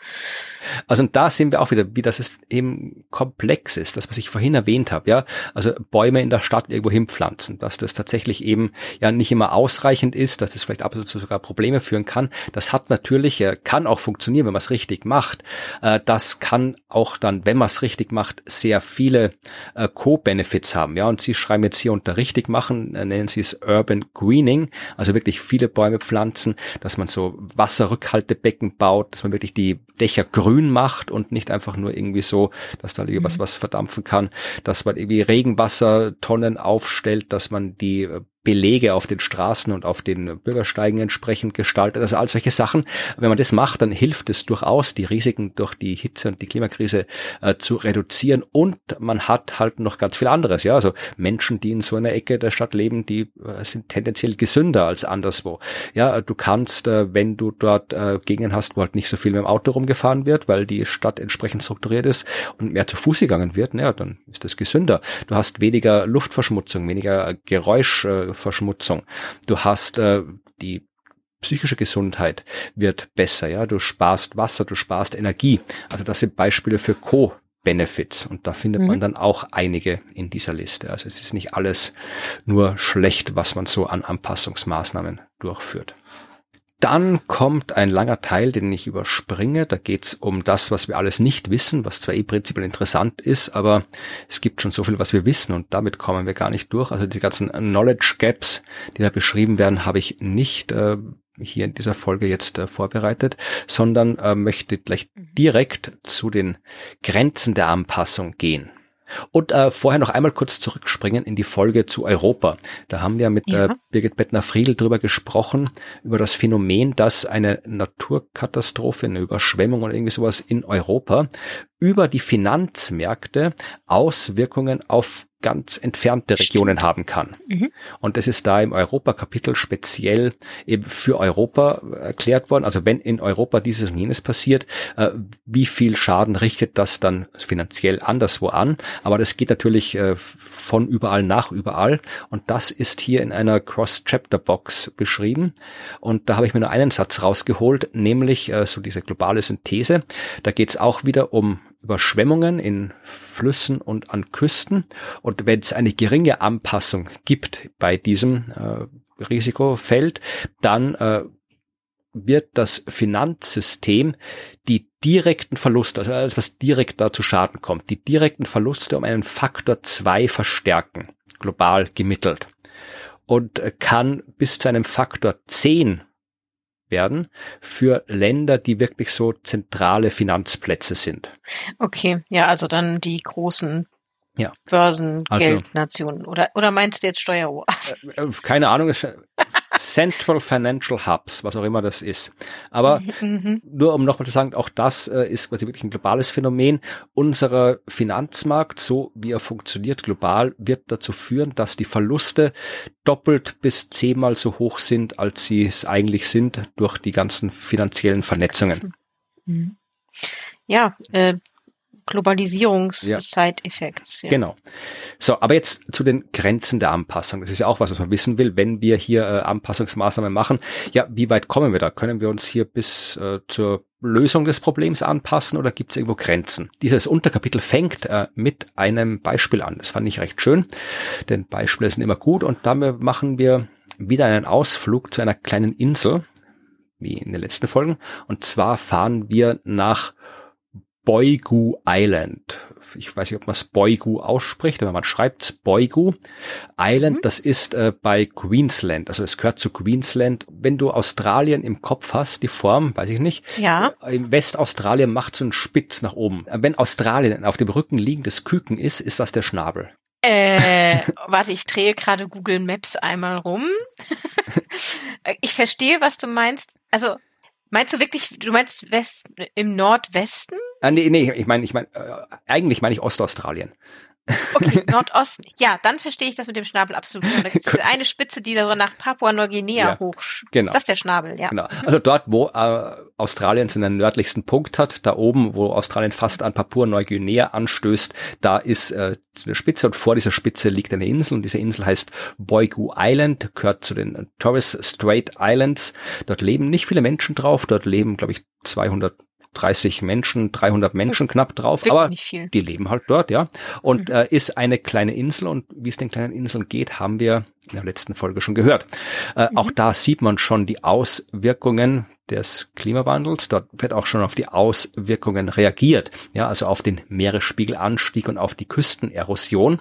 Also und da sehen wir auch wieder, wie das ist eben komplex ist, das, was ich vorhin erwähnt habe, ja. Also Bäume in der Stadt irgendwo hinpflanzen, dass das tatsächlich eben ja nicht immer ausreichend ist, dass das vielleicht ab und zu sogar Probleme führen kann. Das hat natürlich, äh, kann auch funktionieren, wenn man es richtig macht. Äh, das kann auch dann, wenn man es richtig macht, sehr viele Co-Benefits haben, ja. Und Sie schreiben jetzt hier unter richtig machen, nennen Sie es Urban Greening, also wirklich viele Bäume Bäume pflanzen, dass man so Wasserrückhaltebecken baut, dass man wirklich die Dächer grün macht und nicht einfach nur irgendwie so, dass da irgendwas mhm. was verdampfen kann, dass man irgendwie Regenwassertonnen aufstellt, dass man die äh, Belege auf den Straßen und auf den Bürgersteigen entsprechend gestaltet. Also all solche Sachen. Wenn man das macht, dann hilft es durchaus, die Risiken durch die Hitze und die Klimakrise äh, zu reduzieren. Und man hat halt noch ganz viel anderes. Ja, also Menschen, die in so einer Ecke der Stadt leben, die äh, sind tendenziell gesünder als anderswo. Ja, du kannst, äh, wenn du dort äh, Gegenden hast, wo halt nicht so viel mit dem Auto rumgefahren wird, weil die Stadt entsprechend strukturiert ist und mehr zu Fuß gegangen wird, ja, dann ist das gesünder. Du hast weniger Luftverschmutzung, weniger Geräusch, äh, Verschmutzung. Du hast äh, die psychische Gesundheit wird besser, ja, du sparst Wasser, du sparst Energie. Also das sind Beispiele für Co Benefits und da findet mhm. man dann auch einige in dieser Liste. Also es ist nicht alles nur schlecht, was man so an Anpassungsmaßnahmen durchführt. Dann kommt ein langer Teil, den ich überspringe. Da geht's um das, was wir alles nicht wissen, was zwar eh prinzipiell interessant ist, aber es gibt schon so viel, was wir wissen und damit kommen wir gar nicht durch. Also die ganzen Knowledge Gaps, die da beschrieben werden, habe ich nicht äh, hier in dieser Folge jetzt äh, vorbereitet, sondern äh, möchte gleich direkt zu den Grenzen der Anpassung gehen. Und äh, vorher noch einmal kurz zurückspringen in die Folge zu Europa. Da haben wir mit äh, ja. äh, Birgit Bettner-Friedl drüber gesprochen, über das Phänomen, dass eine Naturkatastrophe, eine Überschwemmung oder irgendwie sowas in Europa über die Finanzmärkte Auswirkungen auf ganz entfernte Regionen haben kann. Mhm. Und das ist da im Europa-Kapitel speziell eben für Europa erklärt worden. Also wenn in Europa dieses und jenes passiert, äh, wie viel Schaden richtet das dann finanziell anderswo an? Aber das geht natürlich äh, von überall nach überall. Und das ist hier in einer Cross-Chapter-Box beschrieben. Und da habe ich mir nur einen Satz rausgeholt, nämlich äh, so diese globale Synthese. Da geht es auch wieder um Überschwemmungen in Flüssen und an Küsten. Und wenn es eine geringe Anpassung gibt bei diesem äh, Risikofeld, dann äh, wird das Finanzsystem die direkten Verluste, also alles, was direkt da zu Schaden kommt, die direkten Verluste um einen Faktor zwei verstärken, global gemittelt. Und kann bis zu einem Faktor zehn werden für Länder, die wirklich so zentrale Finanzplätze sind. Okay, ja, also dann die großen ja. Börsengeldnationen. Also, oder, oder meinst du jetzt Steueroas? Äh, äh, keine Ahnung. Central Financial Hubs, was auch immer das ist. Aber mhm. nur um nochmal zu sagen, auch das äh, ist quasi wirklich ein globales Phänomen. Unser Finanzmarkt, so wie er funktioniert global, wird dazu führen, dass die Verluste doppelt bis zehnmal so hoch sind, als sie es eigentlich sind, durch die ganzen finanziellen Vernetzungen. Mhm. Ja, äh, Globalisierungs-Side-Effects. Ja. Genau. So, aber jetzt zu den Grenzen der Anpassung. Das ist ja auch was, was man wissen will, wenn wir hier äh, Anpassungsmaßnahmen machen. Ja, wie weit kommen wir da? Können wir uns hier bis äh, zur Lösung des Problems anpassen oder gibt es irgendwo Grenzen? Dieses Unterkapitel fängt äh, mit einem Beispiel an. Das fand ich recht schön, denn Beispiele sind immer gut und damit machen wir wieder einen Ausflug zu einer kleinen Insel, wie in den letzten Folgen. Und zwar fahren wir nach Boigu Island. Ich weiß nicht, ob man es Boigu ausspricht, aber man schreibt Boigu Island. Mhm. Das ist äh, bei Queensland. Also es gehört zu Queensland. Wenn du Australien im Kopf hast, die Form, weiß ich nicht. Ja. In Westaustralien macht so einen Spitz nach oben. Wenn Australien auf dem Rücken liegendes Küken ist, ist das der Schnabel. Äh, warte, ich drehe gerade Google Maps einmal rum. ich verstehe, was du meinst. Also Meinst du wirklich, du meinst West, im Nordwesten? Ah, nee, nee, ich meine, ich meine, äh, eigentlich meine ich Ostaustralien. Okay, Nordosten. Ja, dann verstehe ich das mit dem Schnabel absolut. Da gibt es eine Spitze, die da nach Papua-Neuguinea ja, hoch. Genau. Ist das der Schnabel? Ja. Genau. Also dort, wo äh, Australien seinen nördlichsten Punkt hat, da oben, wo Australien fast an Papua-Neuguinea anstößt, da ist äh, eine Spitze und vor dieser Spitze liegt eine Insel und diese Insel heißt Boigu Island, gehört zu den Torres Strait Islands. Dort leben nicht viele Menschen drauf, dort leben, glaube ich, 200 30 Menschen, 300 Menschen hm. knapp drauf, Wirklich aber die leben halt dort, ja. Und mhm. äh, ist eine kleine Insel und wie es den kleinen Inseln geht, haben wir in der letzten Folge schon gehört. Äh, mhm. Auch da sieht man schon die Auswirkungen des Klimawandels. Dort wird auch schon auf die Auswirkungen reagiert. Ja, also auf den Meeresspiegelanstieg und auf die Küstenerosion.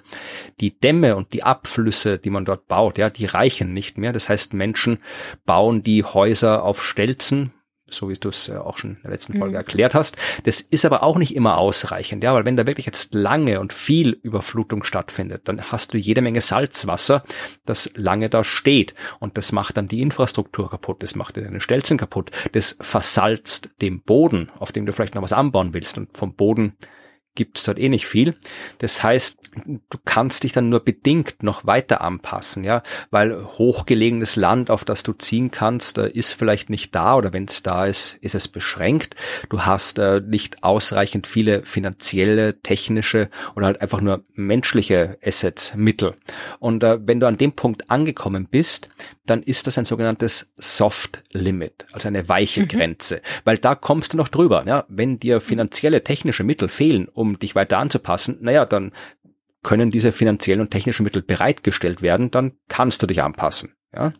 Die Dämme und die Abflüsse, die man dort baut, ja, die reichen nicht mehr. Das heißt, Menschen bauen die Häuser auf Stelzen, so wie du es auch schon in der letzten Folge mhm. erklärt hast. Das ist aber auch nicht immer ausreichend, ja, weil wenn da wirklich jetzt lange und viel Überflutung stattfindet, dann hast du jede Menge Salzwasser, das lange da steht und das macht dann die Infrastruktur kaputt, das macht deine Stelzen kaputt, das versalzt den Boden, auf dem du vielleicht noch was anbauen willst und vom Boden gibt es dort eh nicht viel. Das heißt, du kannst dich dann nur bedingt noch weiter anpassen, ja, weil hochgelegenes Land, auf das du ziehen kannst, äh, ist vielleicht nicht da oder wenn es da ist, ist es beschränkt. Du hast äh, nicht ausreichend viele finanzielle, technische oder halt einfach nur menschliche Assets, Mittel. Und äh, wenn du an dem Punkt angekommen bist, dann ist das ein sogenanntes Soft Limit, also eine weiche mhm. Grenze, weil da kommst du noch drüber. Ja? Wenn dir finanzielle, technische Mittel fehlen, um dich weiter anzupassen, naja, dann können diese finanziellen und technischen Mittel bereitgestellt werden, dann kannst du dich anpassen. Ja,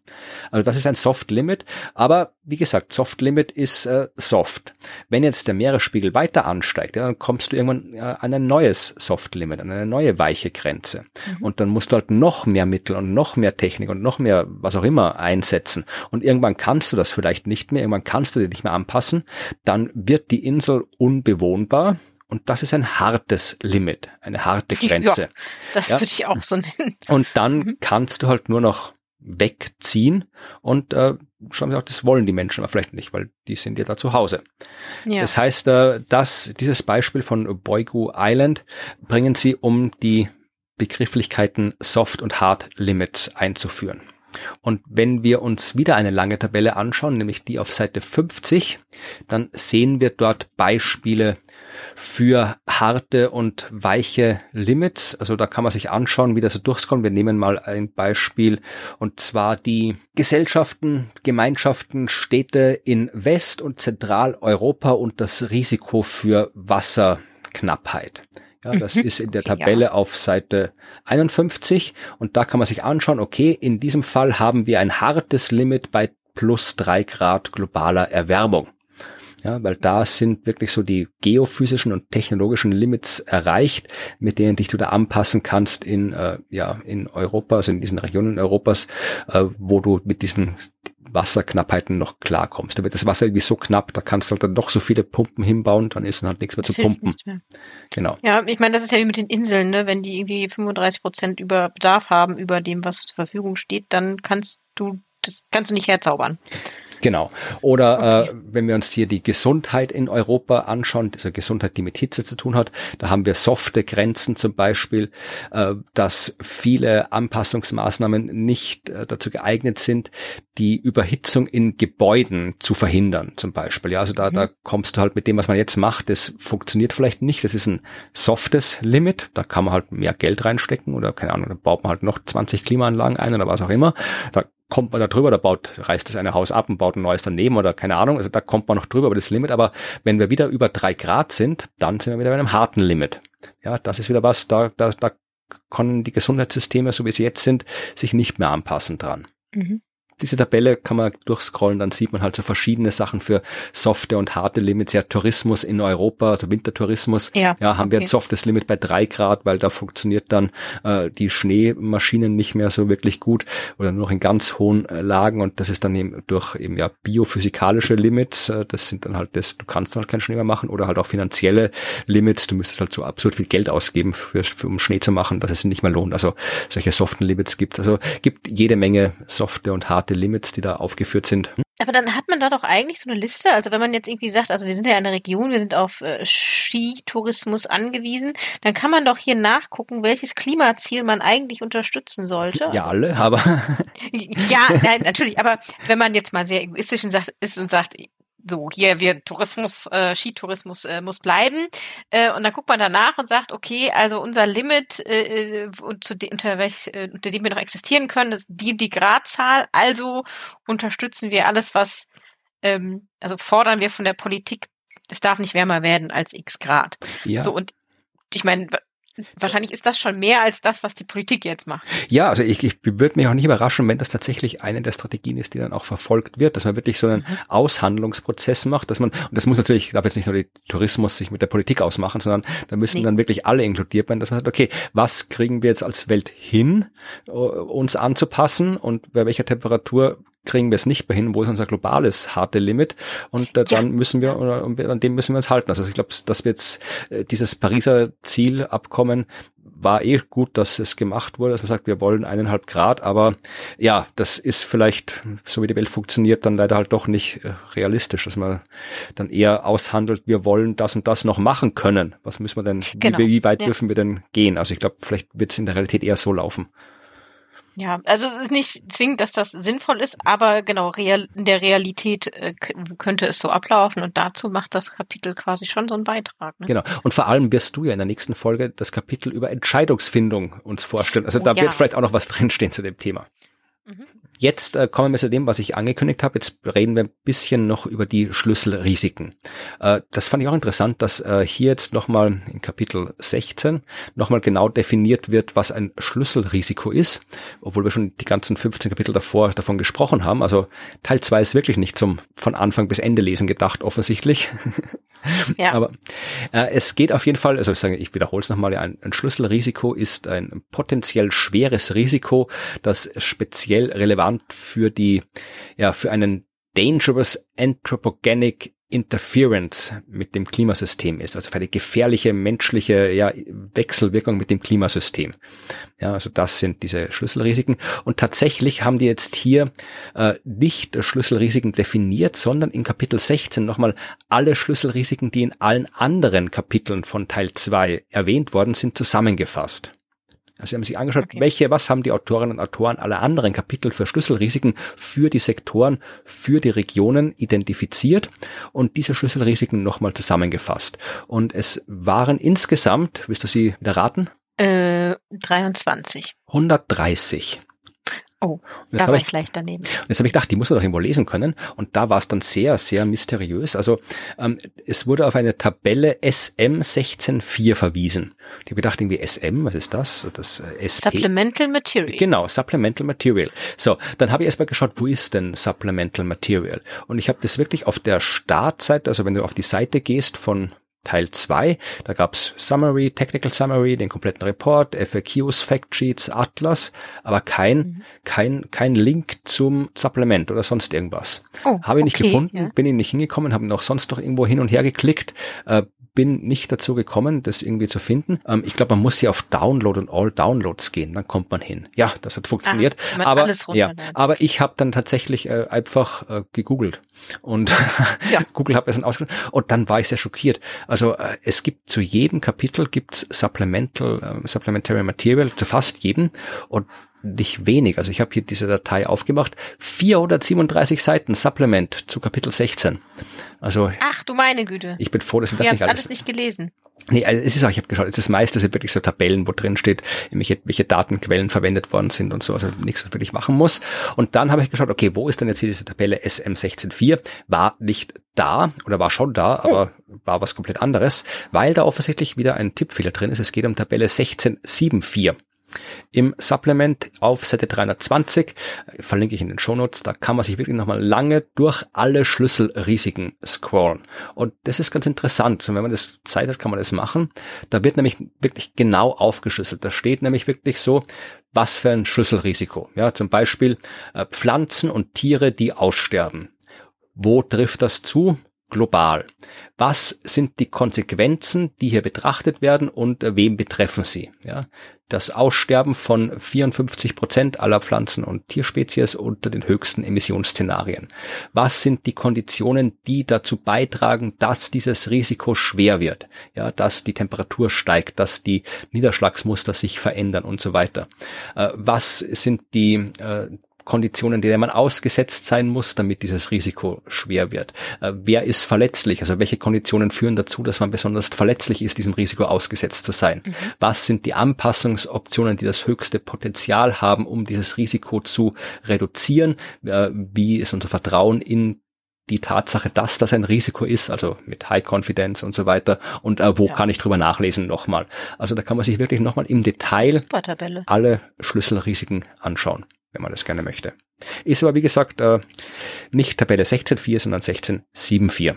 also das ist ein Soft Limit, aber wie gesagt, Soft Limit ist äh, soft. Wenn jetzt der Meeresspiegel weiter ansteigt, ja, dann kommst du irgendwann äh, an ein neues Soft Limit, an eine neue weiche Grenze. Mhm. Und dann musst du halt noch mehr Mittel und noch mehr Technik und noch mehr was auch immer einsetzen. Und irgendwann kannst du das vielleicht nicht mehr, irgendwann kannst du dich nicht mehr anpassen. Dann wird die Insel unbewohnbar und das ist ein hartes Limit, eine harte Grenze. Ja, das ja? würde ich auch so nennen. Und dann mhm. kannst du halt nur noch wegziehen und äh, schauen wir auch, das wollen die Menschen aber vielleicht nicht, weil die sind ja da zu Hause. Ja. Das heißt, äh, dass dieses Beispiel von Boigu Island bringen sie, um die Begrifflichkeiten Soft und Hard Limits einzuführen. Und wenn wir uns wieder eine lange Tabelle anschauen, nämlich die auf Seite 50, dann sehen wir dort Beispiele für harte und weiche Limits. Also da kann man sich anschauen, wie das so durchkommt. Wir nehmen mal ein Beispiel und zwar die Gesellschaften, Gemeinschaften, Städte in West- und Zentraleuropa und das Risiko für Wasserknappheit. Ja, das mhm. ist in der Tabelle ja. auf Seite 51 und da kann man sich anschauen, okay, in diesem Fall haben wir ein hartes Limit bei plus drei Grad globaler Erwärmung. Ja, weil da sind wirklich so die geophysischen und technologischen Limits erreicht, mit denen dich du da anpassen kannst in, äh, ja, in Europa, also in diesen Regionen Europas, äh, wo du mit diesen Wasserknappheiten noch klarkommst. Da wird das Wasser irgendwie so knapp, da kannst du halt dann doch so viele Pumpen hinbauen, dann ist dann halt nichts mehr das zu pumpen. Mehr. Genau. Ja, ich meine, das ist ja wie mit den Inseln, ne? Wenn die irgendwie 35 Prozent über Bedarf haben, über dem, was zur Verfügung steht, dann kannst du, das kannst du nicht herzaubern. Genau. Oder okay. äh, wenn wir uns hier die Gesundheit in Europa anschauen, also Gesundheit, die mit Hitze zu tun hat, da haben wir softe Grenzen zum Beispiel, äh, dass viele Anpassungsmaßnahmen nicht äh, dazu geeignet sind, die Überhitzung in Gebäuden zu verhindern, zum Beispiel. Ja, also da, mhm. da kommst du halt mit dem, was man jetzt macht, das funktioniert vielleicht nicht. Das ist ein softes Limit. Da kann man halt mehr Geld reinstecken oder keine Ahnung, da baut man halt noch 20 Klimaanlagen ein oder was auch immer. Da kommt man da drüber, da baut, reißt das eine Haus ab und baut ein neues daneben oder keine Ahnung. Also da kommt man noch drüber über das Limit. Aber wenn wir wieder über drei Grad sind, dann sind wir wieder bei einem harten Limit. Ja, das ist wieder was, da, da, da können die Gesundheitssysteme, so wie sie jetzt sind, sich nicht mehr anpassen dran. Mhm diese Tabelle kann man durchscrollen, dann sieht man halt so verschiedene Sachen für softe und harte Limits. Ja, Tourismus in Europa, also Wintertourismus, ja, ja haben okay. wir ein softes Limit bei drei Grad, weil da funktioniert dann äh, die Schneemaschinen nicht mehr so wirklich gut oder nur noch in ganz hohen äh, Lagen und das ist dann eben durch eben ja biophysikalische Limits, äh, das sind dann halt das, du kannst dann halt keinen Schnee mehr machen oder halt auch finanzielle Limits, du müsstest halt so absurd viel Geld ausgeben, für, für um Schnee zu machen, dass es nicht mehr lohnt. Also solche soften Limits gibt Also gibt jede Menge softe und harte Limits, die da aufgeführt sind. Aber dann hat man da doch eigentlich so eine Liste. Also wenn man jetzt irgendwie sagt, also wir sind ja eine Region, wir sind auf äh, Skitourismus angewiesen, dann kann man doch hier nachgucken, welches Klimaziel man eigentlich unterstützen sollte. Ja, alle, aber. ja, nein, natürlich. Aber wenn man jetzt mal sehr egoistisch ist und sagt, so, hier wir Tourismus, äh, Skitourismus äh, muss bleiben. Äh, und dann guckt man danach und sagt, okay, also unser Limit, äh, äh und zu de, unter, welch, äh, unter dem wir noch existieren können, ist die, die Gradzahl. Also unterstützen wir alles, was, ähm, also fordern wir von der Politik, es darf nicht wärmer werden als x Grad. Ja. So, und ich meine, Wahrscheinlich ist das schon mehr als das, was die Politik jetzt macht. Ja, also ich, ich würde mich auch nicht überraschen, wenn das tatsächlich eine der Strategien ist, die dann auch verfolgt wird, dass man wirklich so einen mhm. Aushandlungsprozess macht, dass man, und das muss natürlich, ich glaube jetzt nicht nur die Tourismus sich mit der Politik ausmachen, sondern da müssen nee. dann wirklich alle inkludiert werden, dass man sagt, okay, was kriegen wir jetzt als Welt hin, uns anzupassen und bei welcher Temperatur kriegen wir es nicht mehr hin, wo ist unser globales harte Limit und äh, dann ja. müssen wir, oder, an dem müssen wir uns halten. Also ich glaube, dass wir jetzt äh, dieses Pariser Zielabkommen war eh gut, dass es gemacht wurde, dass man sagt, wir wollen eineinhalb Grad, aber ja, das ist vielleicht, so wie die Welt funktioniert, dann leider halt doch nicht äh, realistisch, dass man dann eher aushandelt, wir wollen das und das noch machen können. Was müssen wir denn, genau. wie, wie, weit ja. dürfen wir denn gehen? Also ich glaube, vielleicht wird es in der Realität eher so laufen. Ja, also es ist nicht zwingend, dass das sinnvoll ist, aber genau, real, in der Realität äh, könnte es so ablaufen und dazu macht das Kapitel quasi schon so einen Beitrag. Ne? Genau. Und vor allem wirst du ja in der nächsten Folge das Kapitel über Entscheidungsfindung uns vorstellen. Also oh, da ja. wird vielleicht auch noch was drinstehen zu dem Thema. Mhm. Jetzt äh, kommen wir zu dem, was ich angekündigt habe. Jetzt reden wir ein bisschen noch über die Schlüsselrisiken. Äh, das fand ich auch interessant, dass äh, hier jetzt nochmal in Kapitel 16 nochmal genau definiert wird, was ein Schlüsselrisiko ist, obwohl wir schon die ganzen 15 Kapitel davor davon gesprochen haben. Also Teil 2 ist wirklich nicht zum von Anfang bis Ende lesen gedacht, offensichtlich. Ja. Aber äh, es geht auf jeden Fall, also ich, sage, ich wiederhole es nochmal, ein, ein Schlüsselrisiko ist ein potenziell schweres Risiko, das speziell relevant für die, ja, für einen dangerous anthropogenic Interference mit dem Klimasystem ist, also für eine gefährliche menschliche ja, Wechselwirkung mit dem Klimasystem. Ja, also das sind diese Schlüsselrisiken. Und tatsächlich haben die jetzt hier äh, nicht Schlüsselrisiken definiert, sondern in Kapitel 16 nochmal alle Schlüsselrisiken, die in allen anderen Kapiteln von Teil 2 erwähnt worden sind, zusammengefasst. Also sie haben sich angeschaut, okay. welche, was haben die Autorinnen und Autoren aller anderen Kapitel für Schlüsselrisiken für die Sektoren, für die Regionen identifiziert und diese Schlüsselrisiken nochmal zusammengefasst. Und es waren insgesamt, willst du sie wieder raten? Äh, 23. 130. Oh, da war ich gleich daneben. Jetzt habe ich gedacht, die muss man doch irgendwo lesen können. Und da war es dann sehr, sehr mysteriös. Also ähm, es wurde auf eine Tabelle SM 16.4 verwiesen. Die habe gedacht, irgendwie SM, was ist das? das äh, SP. Supplemental Material. Genau, Supplemental Material. So, dann habe ich erstmal geschaut, wo ist denn Supplemental Material? Und ich habe das wirklich auf der Startseite, also wenn du auf die Seite gehst von Teil 2. Da gab's Summary, Technical Summary, den kompletten Report, FAQs, Factsheets, Atlas, aber kein, mhm. kein, kein Link zum Supplement oder sonst irgendwas. Oh, habe ich nicht okay, gefunden, ja. bin ich nicht hingekommen, habe noch sonst noch irgendwo hin und her geklickt, äh, bin nicht dazu gekommen, das irgendwie zu finden. Ähm, ich glaube, man muss hier auf Download und All Downloads gehen, dann kommt man hin. Ja, das hat funktioniert. Ah, aber ja, aber ich habe dann tatsächlich äh, einfach äh, gegoogelt und ja. Google hat es dann ausgeschrieben und dann war ich sehr schockiert. Also äh, es gibt zu jedem Kapitel gibt's Supplemental, äh, Supplementary Material zu fast jedem und nicht wenig. Also ich habe hier diese Datei aufgemacht. 437 Seiten Supplement zu Kapitel 16. Also Ach du meine Güte. Ich bin froh, dass wir das nicht alles, alles nicht gelesen. Nee, also es ist auch, ich habe geschaut, es ist das meiste sind wirklich so Tabellen, wo drin steht, welche, welche Datenquellen verwendet worden sind und so, also nichts, was wirklich machen muss. Und dann habe ich geschaut, okay, wo ist denn jetzt hier diese Tabelle SM164? War nicht da oder war schon da, oh. aber oh. war was komplett anderes, weil da offensichtlich wieder ein Tippfehler drin ist. Es geht um Tabelle 1674. Im Supplement auf Seite 320, verlinke ich in den Shownotes, da kann man sich wirklich nochmal lange durch alle Schlüsselrisiken scrollen. Und das ist ganz interessant. Und wenn man das Zeit hat, kann man das machen. Da wird nämlich wirklich genau aufgeschlüsselt. Da steht nämlich wirklich so, was für ein Schlüsselrisiko. Ja, zum Beispiel äh, Pflanzen und Tiere, die aussterben. Wo trifft das zu? global. Was sind die Konsequenzen, die hier betrachtet werden und äh, wem betreffen sie? Ja, das Aussterben von 54 Prozent aller Pflanzen- und Tierspezies unter den höchsten Emissionsszenarien. Was sind die Konditionen, die dazu beitragen, dass dieses Risiko schwer wird? Ja, dass die Temperatur steigt, dass die Niederschlagsmuster sich verändern und so weiter. Äh, was sind die äh, Konditionen, denen man ausgesetzt sein muss, damit dieses Risiko schwer wird. Äh, wer ist verletzlich? Also welche Konditionen führen dazu, dass man besonders verletzlich ist, diesem Risiko ausgesetzt zu sein? Mhm. Was sind die Anpassungsoptionen, die das höchste Potenzial haben, um dieses Risiko zu reduzieren? Äh, wie ist unser Vertrauen in die Tatsache, dass das ein Risiko ist, also mit High Confidence und so weiter. Und äh, wo ja. kann ich drüber nachlesen nochmal? Also da kann man sich wirklich nochmal im Detail alle Schlüsselrisiken anschauen wenn man das gerne möchte. Ist aber, wie gesagt, äh, nicht Tabelle 16.4, sondern 16.7.4.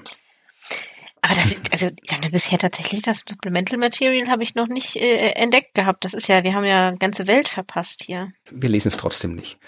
Aber das, also ja, bisher tatsächlich das Supplemental Material habe ich noch nicht äh, entdeckt gehabt. Das ist ja, wir haben ja eine ganze Welt verpasst hier. Wir lesen es trotzdem nicht.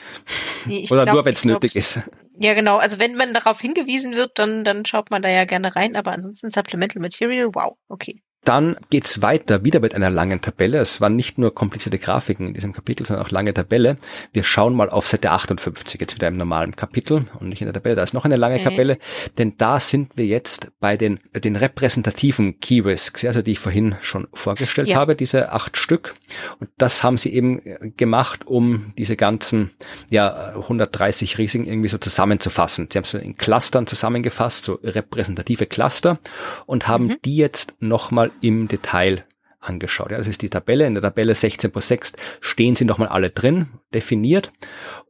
Nee, Oder glaub, nur, wenn es nötig ist. Ja, genau. Also wenn man darauf hingewiesen wird, dann, dann schaut man da ja gerne rein. Aber ansonsten Supplemental Material, wow, okay. Dann geht's weiter, wieder mit einer langen Tabelle. Es waren nicht nur komplizierte Grafiken in diesem Kapitel, sondern auch lange Tabelle. Wir schauen mal auf Seite 58, jetzt wieder im normalen Kapitel und nicht in der Tabelle. Da ist noch eine lange okay. Tabelle, denn da sind wir jetzt bei den, den repräsentativen Key Risks, also die ich vorhin schon vorgestellt ja. habe, diese acht Stück. Und das haben sie eben gemacht, um diese ganzen, ja, 130 Risiken irgendwie so zusammenzufassen. Sie haben es in Clustern zusammengefasst, so repräsentative Cluster und haben mhm. die jetzt nochmal im Detail angeschaut. Ja, das ist die Tabelle. In der Tabelle 16 plus 6 stehen sie nochmal alle drin, definiert.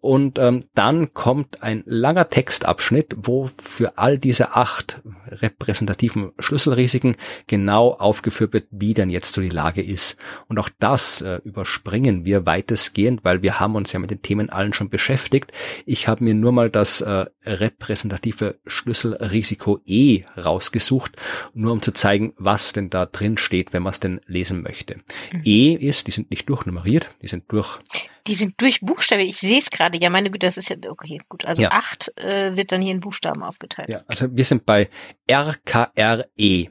Und ähm, dann kommt ein langer Textabschnitt, wo für all diese acht repräsentativen Schlüsselrisiken genau aufgeführt wird, wie denn jetzt so die Lage ist. Und auch das äh, überspringen wir weitestgehend, weil wir haben uns ja mit den Themen allen schon beschäftigt. Ich habe mir nur mal das äh, repräsentative Schlüsselrisiko E rausgesucht, nur um zu zeigen, was denn da drin steht, wenn man es denn lesen möchte. Mhm. E ist, die sind nicht durchnummeriert, die sind durch die sind durch Buchstabe. Ich sehe es gerade. Ja, meine Güte, das ist ja okay, gut. Also ja. acht äh, wird dann hier in Buchstaben aufgeteilt. Ja, also wir sind bei RKRE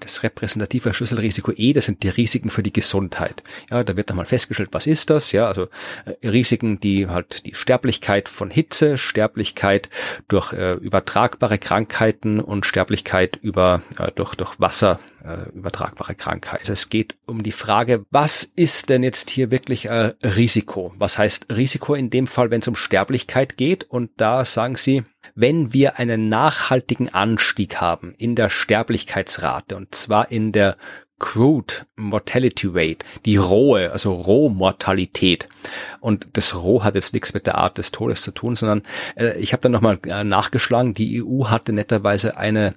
das repräsentative Schlüsselrisiko E, das sind die Risiken für die Gesundheit. Ja, da wird nochmal festgestellt, was ist das? Ja, also äh, Risiken, die halt die Sterblichkeit von Hitze, Sterblichkeit durch äh, übertragbare Krankheiten und Sterblichkeit über äh, durch durch Wasser äh, übertragbare Krankheiten. Also es geht um die Frage, was ist denn jetzt hier wirklich äh, Risiko? Was heißt Risiko in dem Fall, wenn es um Sterblichkeit geht? Und da sagen sie, wenn wir einen nachhaltigen Anstieg haben in der Sterblichkeitsrate, und zwar in der Crude Mortality Rate, die rohe, also Rohmortalität. Und das Roh hat jetzt nichts mit der Art des Todes zu tun, sondern äh, ich habe dann nochmal äh, nachgeschlagen, die EU hatte netterweise eine,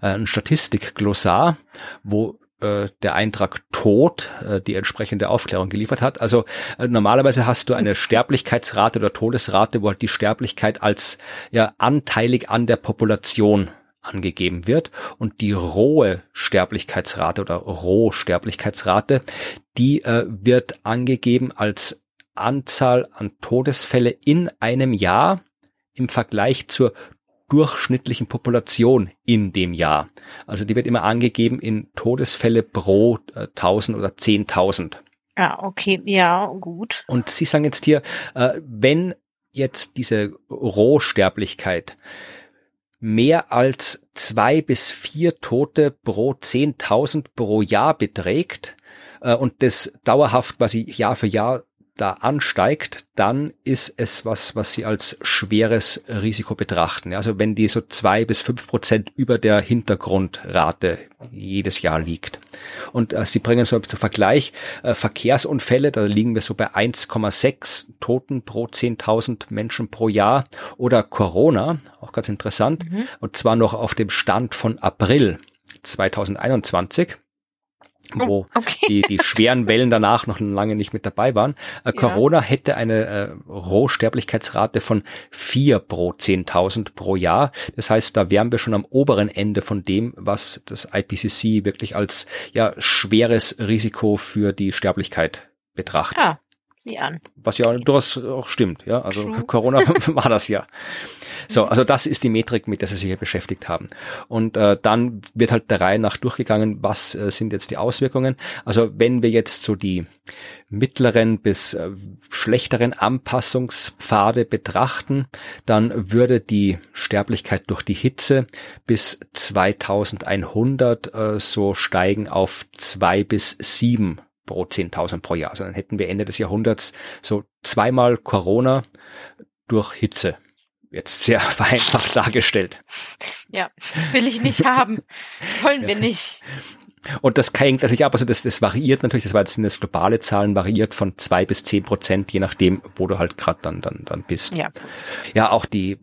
äh, Statistikglossar, wo äh, der Eintrag Tod äh, die entsprechende Aufklärung geliefert hat. Also äh, normalerweise hast du eine Sterblichkeitsrate oder Todesrate, wo halt die Sterblichkeit als ja anteilig an der Population angegeben wird und die rohe Sterblichkeitsrate oder Rohsterblichkeitsrate, die äh, wird angegeben als Anzahl an Todesfälle in einem Jahr im Vergleich zur durchschnittlichen Population in dem Jahr. Also die wird immer angegeben in Todesfälle pro äh, 1000 oder 10.000. Ja, okay, ja, gut. Und Sie sagen jetzt hier, äh, wenn jetzt diese Rohsterblichkeit mehr als zwei bis vier Tote pro 10.000 pro Jahr beträgt äh, und das dauerhaft quasi Jahr für Jahr da ansteigt, dann ist es was, was sie als schweres Risiko betrachten. Also wenn die so zwei bis fünf Prozent über der Hintergrundrate jedes Jahr liegt. Und äh, sie bringen so zum Vergleich äh, Verkehrsunfälle, da liegen wir so bei 1,6 Toten pro 10.000 Menschen pro Jahr. Oder Corona, auch ganz interessant, mhm. und zwar noch auf dem Stand von April 2021 wo oh, okay. die, die schweren Wellen danach noch lange nicht mit dabei waren. Äh, Corona hätte eine äh, Rohsterblichkeitsrate von vier pro 10.000 pro Jahr. Das heißt, da wären wir schon am oberen Ende von dem, was das IPCC wirklich als ja schweres Risiko für die Sterblichkeit betrachtet. Ah, sieh an. Was ja durchaus auch stimmt, ja. Also True. Corona war das ja. So, also das ist die Metrik, mit der sie sich hier beschäftigt haben. Und äh, dann wird halt der Reihe nach durchgegangen, was äh, sind jetzt die Auswirkungen. Also wenn wir jetzt so die mittleren bis äh, schlechteren Anpassungspfade betrachten, dann würde die Sterblichkeit durch die Hitze bis 2100 äh, so steigen auf zwei bis sieben pro 10.000 pro Jahr. Also dann hätten wir Ende des Jahrhunderts so zweimal Corona durch Hitze. Jetzt sehr vereinfacht dargestellt. Ja, will ich nicht haben. Wollen wir nicht. Und das hängt natürlich ab, also das, das variiert natürlich, das war jetzt sind das globale Zahlen, variiert von zwei bis zehn Prozent, je nachdem, wo du halt gerade dann, dann, dann bist. Ja. ja, auch die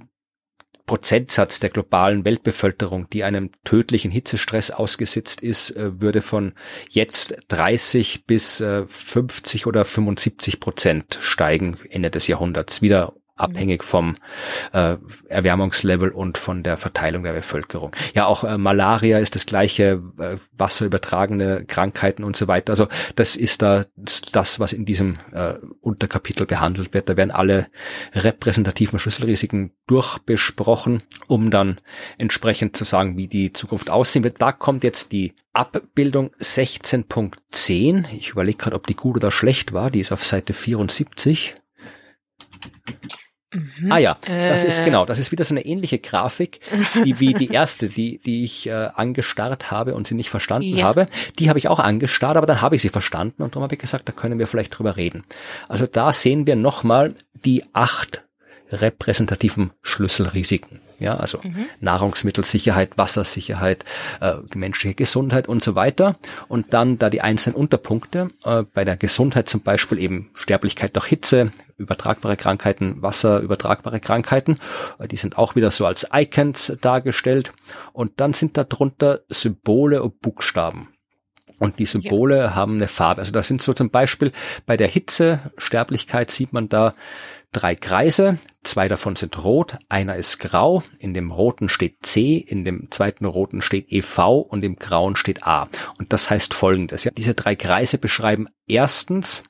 Prozentsatz der globalen Weltbevölkerung, die einem tödlichen Hitzestress ausgesetzt ist, äh, würde von jetzt 30 bis 50 äh, oder 75 Prozent steigen Ende des Jahrhunderts. Wieder abhängig vom äh, Erwärmungslevel und von der Verteilung der Bevölkerung. Ja, auch äh, Malaria ist das gleiche, äh, wasserübertragene Krankheiten und so weiter. Also das ist da das, was in diesem äh, Unterkapitel behandelt wird. Da werden alle repräsentativen Schlüsselrisiken durchbesprochen, um dann entsprechend zu sagen, wie die Zukunft aussehen wird. Da kommt jetzt die Abbildung 16.10. Ich überlege gerade, ob die gut oder schlecht war. Die ist auf Seite 74. Mhm. Ah ja, das äh. ist genau, das ist wieder so eine ähnliche Grafik, die wie die erste, die, die ich äh, angestarrt habe und sie nicht verstanden ja. habe. Die habe ich auch angestarrt, aber dann habe ich sie verstanden und darum habe ich gesagt, da können wir vielleicht drüber reden. Also da sehen wir nochmal die acht repräsentativen Schlüsselrisiken. Ja, also mhm. Nahrungsmittelsicherheit, Wassersicherheit, äh, menschliche Gesundheit und so weiter. Und dann da die einzelnen Unterpunkte, äh, bei der Gesundheit zum Beispiel eben Sterblichkeit durch Hitze, übertragbare Krankheiten, wasserübertragbare Krankheiten, äh, die sind auch wieder so als Icons dargestellt. Und dann sind darunter Symbole und Buchstaben. Und die Symbole ja. haben eine Farbe. Also da sind so zum Beispiel bei der Hitze, Sterblichkeit sieht man da drei Kreise, zwei davon sind rot, einer ist grau, in dem roten steht C, in dem zweiten roten steht EV und im grauen steht A. Und das heißt folgendes, ja, diese drei Kreise beschreiben erstens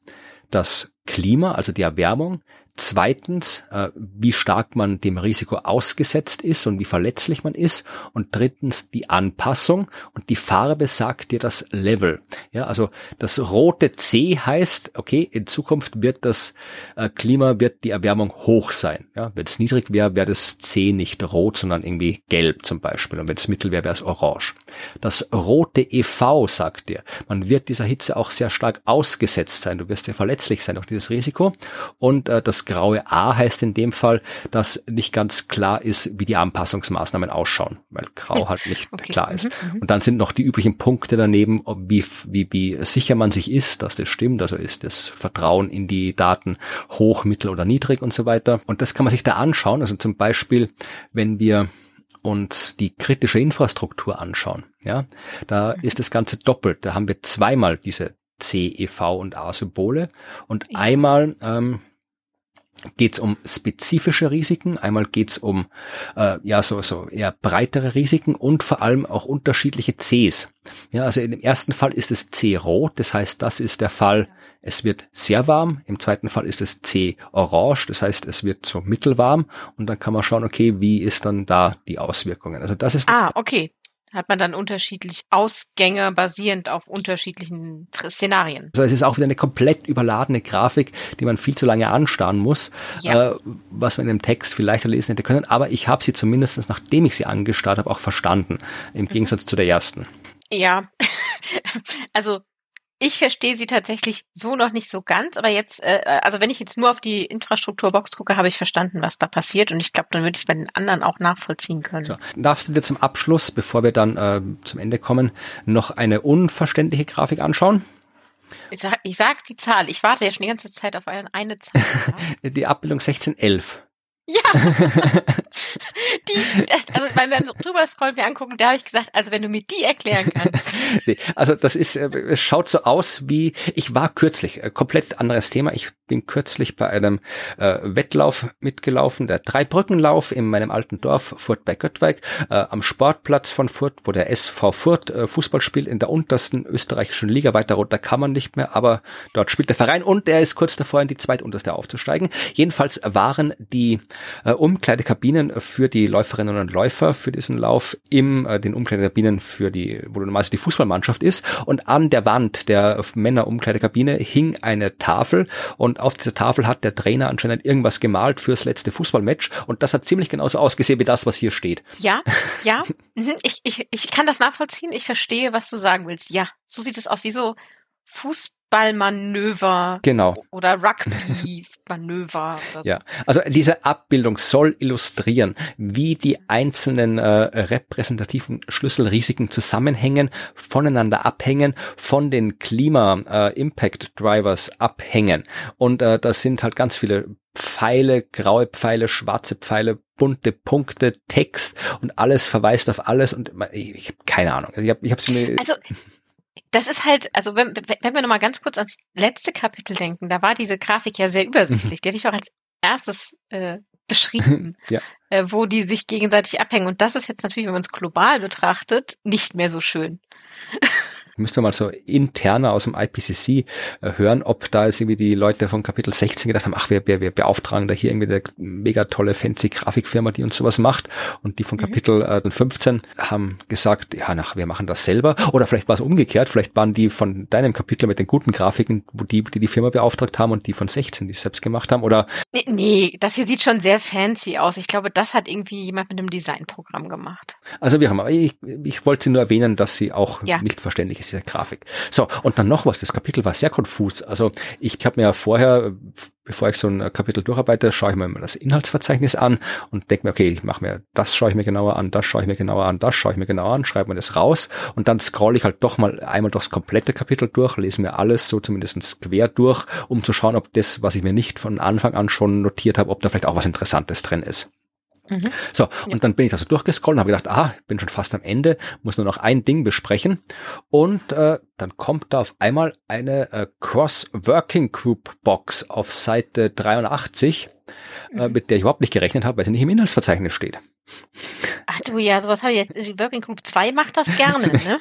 das Klima, also die Erwärmung, Zweitens, äh, wie stark man dem Risiko ausgesetzt ist und wie verletzlich man ist. Und drittens die Anpassung. Und die Farbe sagt dir das Level. Ja, also das rote C heißt, okay, in Zukunft wird das äh, Klima, wird die Erwärmung hoch sein. Ja, wenn es niedrig wäre, wäre das C nicht rot, sondern irgendwie gelb zum Beispiel. Und wenn es mittel wäre, wäre es orange. Das rote EV sagt dir, man wird dieser Hitze auch sehr stark ausgesetzt sein. Du wirst sehr verletzlich sein durch dieses Risiko. Und äh, das graue A heißt in dem Fall, dass nicht ganz klar ist, wie die Anpassungsmaßnahmen ausschauen, weil grau halt nicht okay. klar ist. Mhm, mhm, Und dann sind noch die üblichen Punkte daneben, wie, wie, wie sicher man sich ist, dass das stimmt. Also ist das Vertrauen in die Daten hoch, mittel oder niedrig und so weiter. Und das kann man sich da anschauen. Also zum Beispiel, wenn wir uns die kritische Infrastruktur anschauen, ja, da mhm. ist das Ganze doppelt. Da haben wir zweimal diese C, E, V und A-Symbole und einmal ähm, geht es um spezifische Risiken, einmal geht es um äh, ja so so eher breitere Risiken und vor allem auch unterschiedliche Cs. Ja, also in ersten Fall ist es C rot, das heißt, das ist der Fall, es wird sehr warm. Im zweiten Fall ist es C orange, das heißt, es wird so mittelwarm und dann kann man schauen, okay, wie ist dann da die Auswirkungen. Also das ist Ah, okay hat man dann unterschiedlich Ausgänge basierend auf unterschiedlichen Szenarien. Also es ist auch wieder eine komplett überladene Grafik, die man viel zu lange anstarren muss, ja. äh, was man in dem Text viel leichter lesen hätte können. Aber ich habe sie zumindest, nachdem ich sie angestarrt habe, auch verstanden, im mhm. Gegensatz zu der ersten. Ja, also ich verstehe sie tatsächlich so noch nicht so ganz, aber jetzt, äh, also wenn ich jetzt nur auf die Infrastrukturbox gucke, habe ich verstanden, was da passiert und ich glaube, dann würde ich es bei den anderen auch nachvollziehen können. So, darfst du dir zum Abschluss, bevor wir dann äh, zum Ende kommen, noch eine unverständliche Grafik anschauen? Ich sag, ich sag die Zahl. Ich warte ja schon die ganze Zeit auf eine, eine Zahl. die Abbildung 1611. Ja. die, also wenn wir drüber scrollen, wir angucken, da habe ich gesagt, also wenn du mir die erklären kannst. nee, also das ist, äh, es schaut so aus wie, ich war kürzlich, äh, komplett anderes Thema. Ich bin kürzlich bei einem äh, Wettlauf mitgelaufen, der Dreibrückenlauf in meinem alten Dorf Furt bei Göttweig, äh, am Sportplatz von Furt, wo der SV Furt äh, Fußball spielt in der untersten österreichischen Liga. Weiter runter kann man nicht mehr, aber dort spielt der Verein und er ist kurz davor, in die zweitunterste aufzusteigen. Jedenfalls waren die äh, Umkleidekabinen für die Läuferinnen und Läufer für diesen Lauf im äh, den Umkleidekabinen für die, wo normalerweise die Fußballmannschaft ist. Und an der Wand der Männer-Umkleidekabine hing eine Tafel und auf dieser Tafel hat der Trainer anscheinend irgendwas gemalt fürs letzte Fußballmatch und das hat ziemlich genauso ausgesehen wie das, was hier steht. Ja, ja, mhm. ich, ich, ich kann das nachvollziehen. Ich verstehe, was du sagen willst. Ja, so sieht es aus wie so Fußballmanöver genau. oder Rugby-Manöver. So. Ja, also diese Abbildung soll illustrieren, wie die einzelnen äh, repräsentativen Schlüsselrisiken zusammenhängen, voneinander abhängen, von den Klima-Impact-Drivers äh, abhängen. Und äh, das sind halt ganz viele Pfeile, graue Pfeile, schwarze Pfeile, bunte Punkte, Text und alles verweist auf alles und ich, ich habe keine Ahnung. Ich habe ich hab mir also das ist halt, also wenn, wenn wir nochmal ganz kurz ans letzte Kapitel denken, da war diese Grafik ja sehr übersichtlich. Die hatte ich auch als erstes äh, beschrieben, ja. äh, wo die sich gegenseitig abhängen. Und das ist jetzt natürlich, wenn man es global betrachtet, nicht mehr so schön. Müsste mal so interner aus dem IPCC äh, hören, ob da jetzt irgendwie die Leute von Kapitel 16 gedacht haben, ach, wir, wir, wir beauftragen da hier irgendwie eine mega tolle fancy Grafikfirma, die uns sowas macht. Und die von mhm. Kapitel äh, 15 haben gesagt, ja, nach, wir machen das selber. Oder vielleicht war es umgekehrt, vielleicht waren die von deinem Kapitel mit den guten Grafiken, wo die, die die Firma beauftragt haben und die von 16, die es selbst gemacht haben. Oder nee, nee, das hier sieht schon sehr fancy aus. Ich glaube, das hat irgendwie jemand mit einem Designprogramm gemacht. Also wir haben, ich, ich wollte nur erwähnen, dass sie auch ja. nicht verständlich ist ist diese Grafik. So, und dann noch was, das Kapitel war sehr konfus. Also ich habe mir ja vorher, bevor ich so ein Kapitel durcharbeite, schaue ich mir mal das Inhaltsverzeichnis an und denke mir, okay, ich mache mir, das schaue ich mir genauer an, das schaue ich mir genauer an, das schaue ich mir genauer an, schreibe mir das raus und dann scroll ich halt doch mal einmal durchs komplette Kapitel durch, lese mir alles so zumindest quer durch, um zu schauen, ob das, was ich mir nicht von Anfang an schon notiert habe, ob da vielleicht auch was Interessantes drin ist. Mhm. So, und ja. dann bin ich da so durchgescrollt und habe gedacht, ah, bin schon fast am Ende, muss nur noch ein Ding besprechen. Und äh, dann kommt da auf einmal eine äh, Cross-Working Group Box auf Seite 83, äh, mhm. äh, mit der ich überhaupt nicht gerechnet habe, weil sie nicht im Inhaltsverzeichnis steht. Ach du ja, sowas habe ich jetzt. Die Working Group 2 macht das gerne, ne?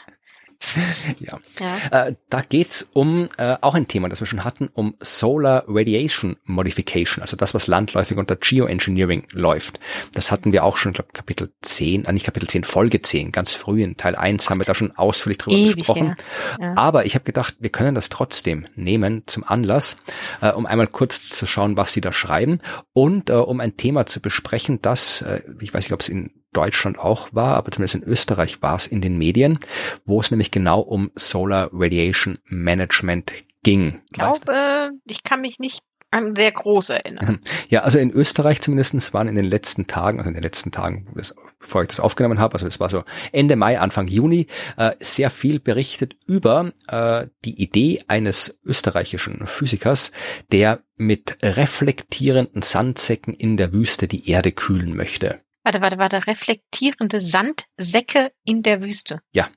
Ja. ja. Äh, da geht's um äh, auch ein Thema, das wir schon hatten, um Solar Radiation Modification, also das, was landläufig unter Geoengineering läuft. Das hatten wir auch schon, ich glaube, Kapitel 10, äh, nicht Kapitel 10, Folge 10, ganz früh in Teil 1 haben wir da schon ausführlich drüber Ewig, gesprochen. Ja. Ja. Aber ich habe gedacht, wir können das trotzdem nehmen zum Anlass, äh, um einmal kurz zu schauen, was sie da schreiben und äh, um ein Thema zu besprechen, das, äh, ich weiß nicht, ob es in Deutschland auch war, aber zumindest in Österreich war es in den Medien, wo es nämlich genau um Solar Radiation Management ging. Ich glaube, ich kann mich nicht an sehr groß erinnern. Ja, also in Österreich zumindestens waren in den letzten Tagen, also in den letzten Tagen, bevor ich das aufgenommen habe, also das war so Ende Mai, Anfang Juni, äh, sehr viel berichtet über äh, die Idee eines österreichischen Physikers, der mit reflektierenden Sandsäcken in der Wüste die Erde kühlen möchte. Warte, warte, warte, reflektierende Sandsäcke in der Wüste. Ja.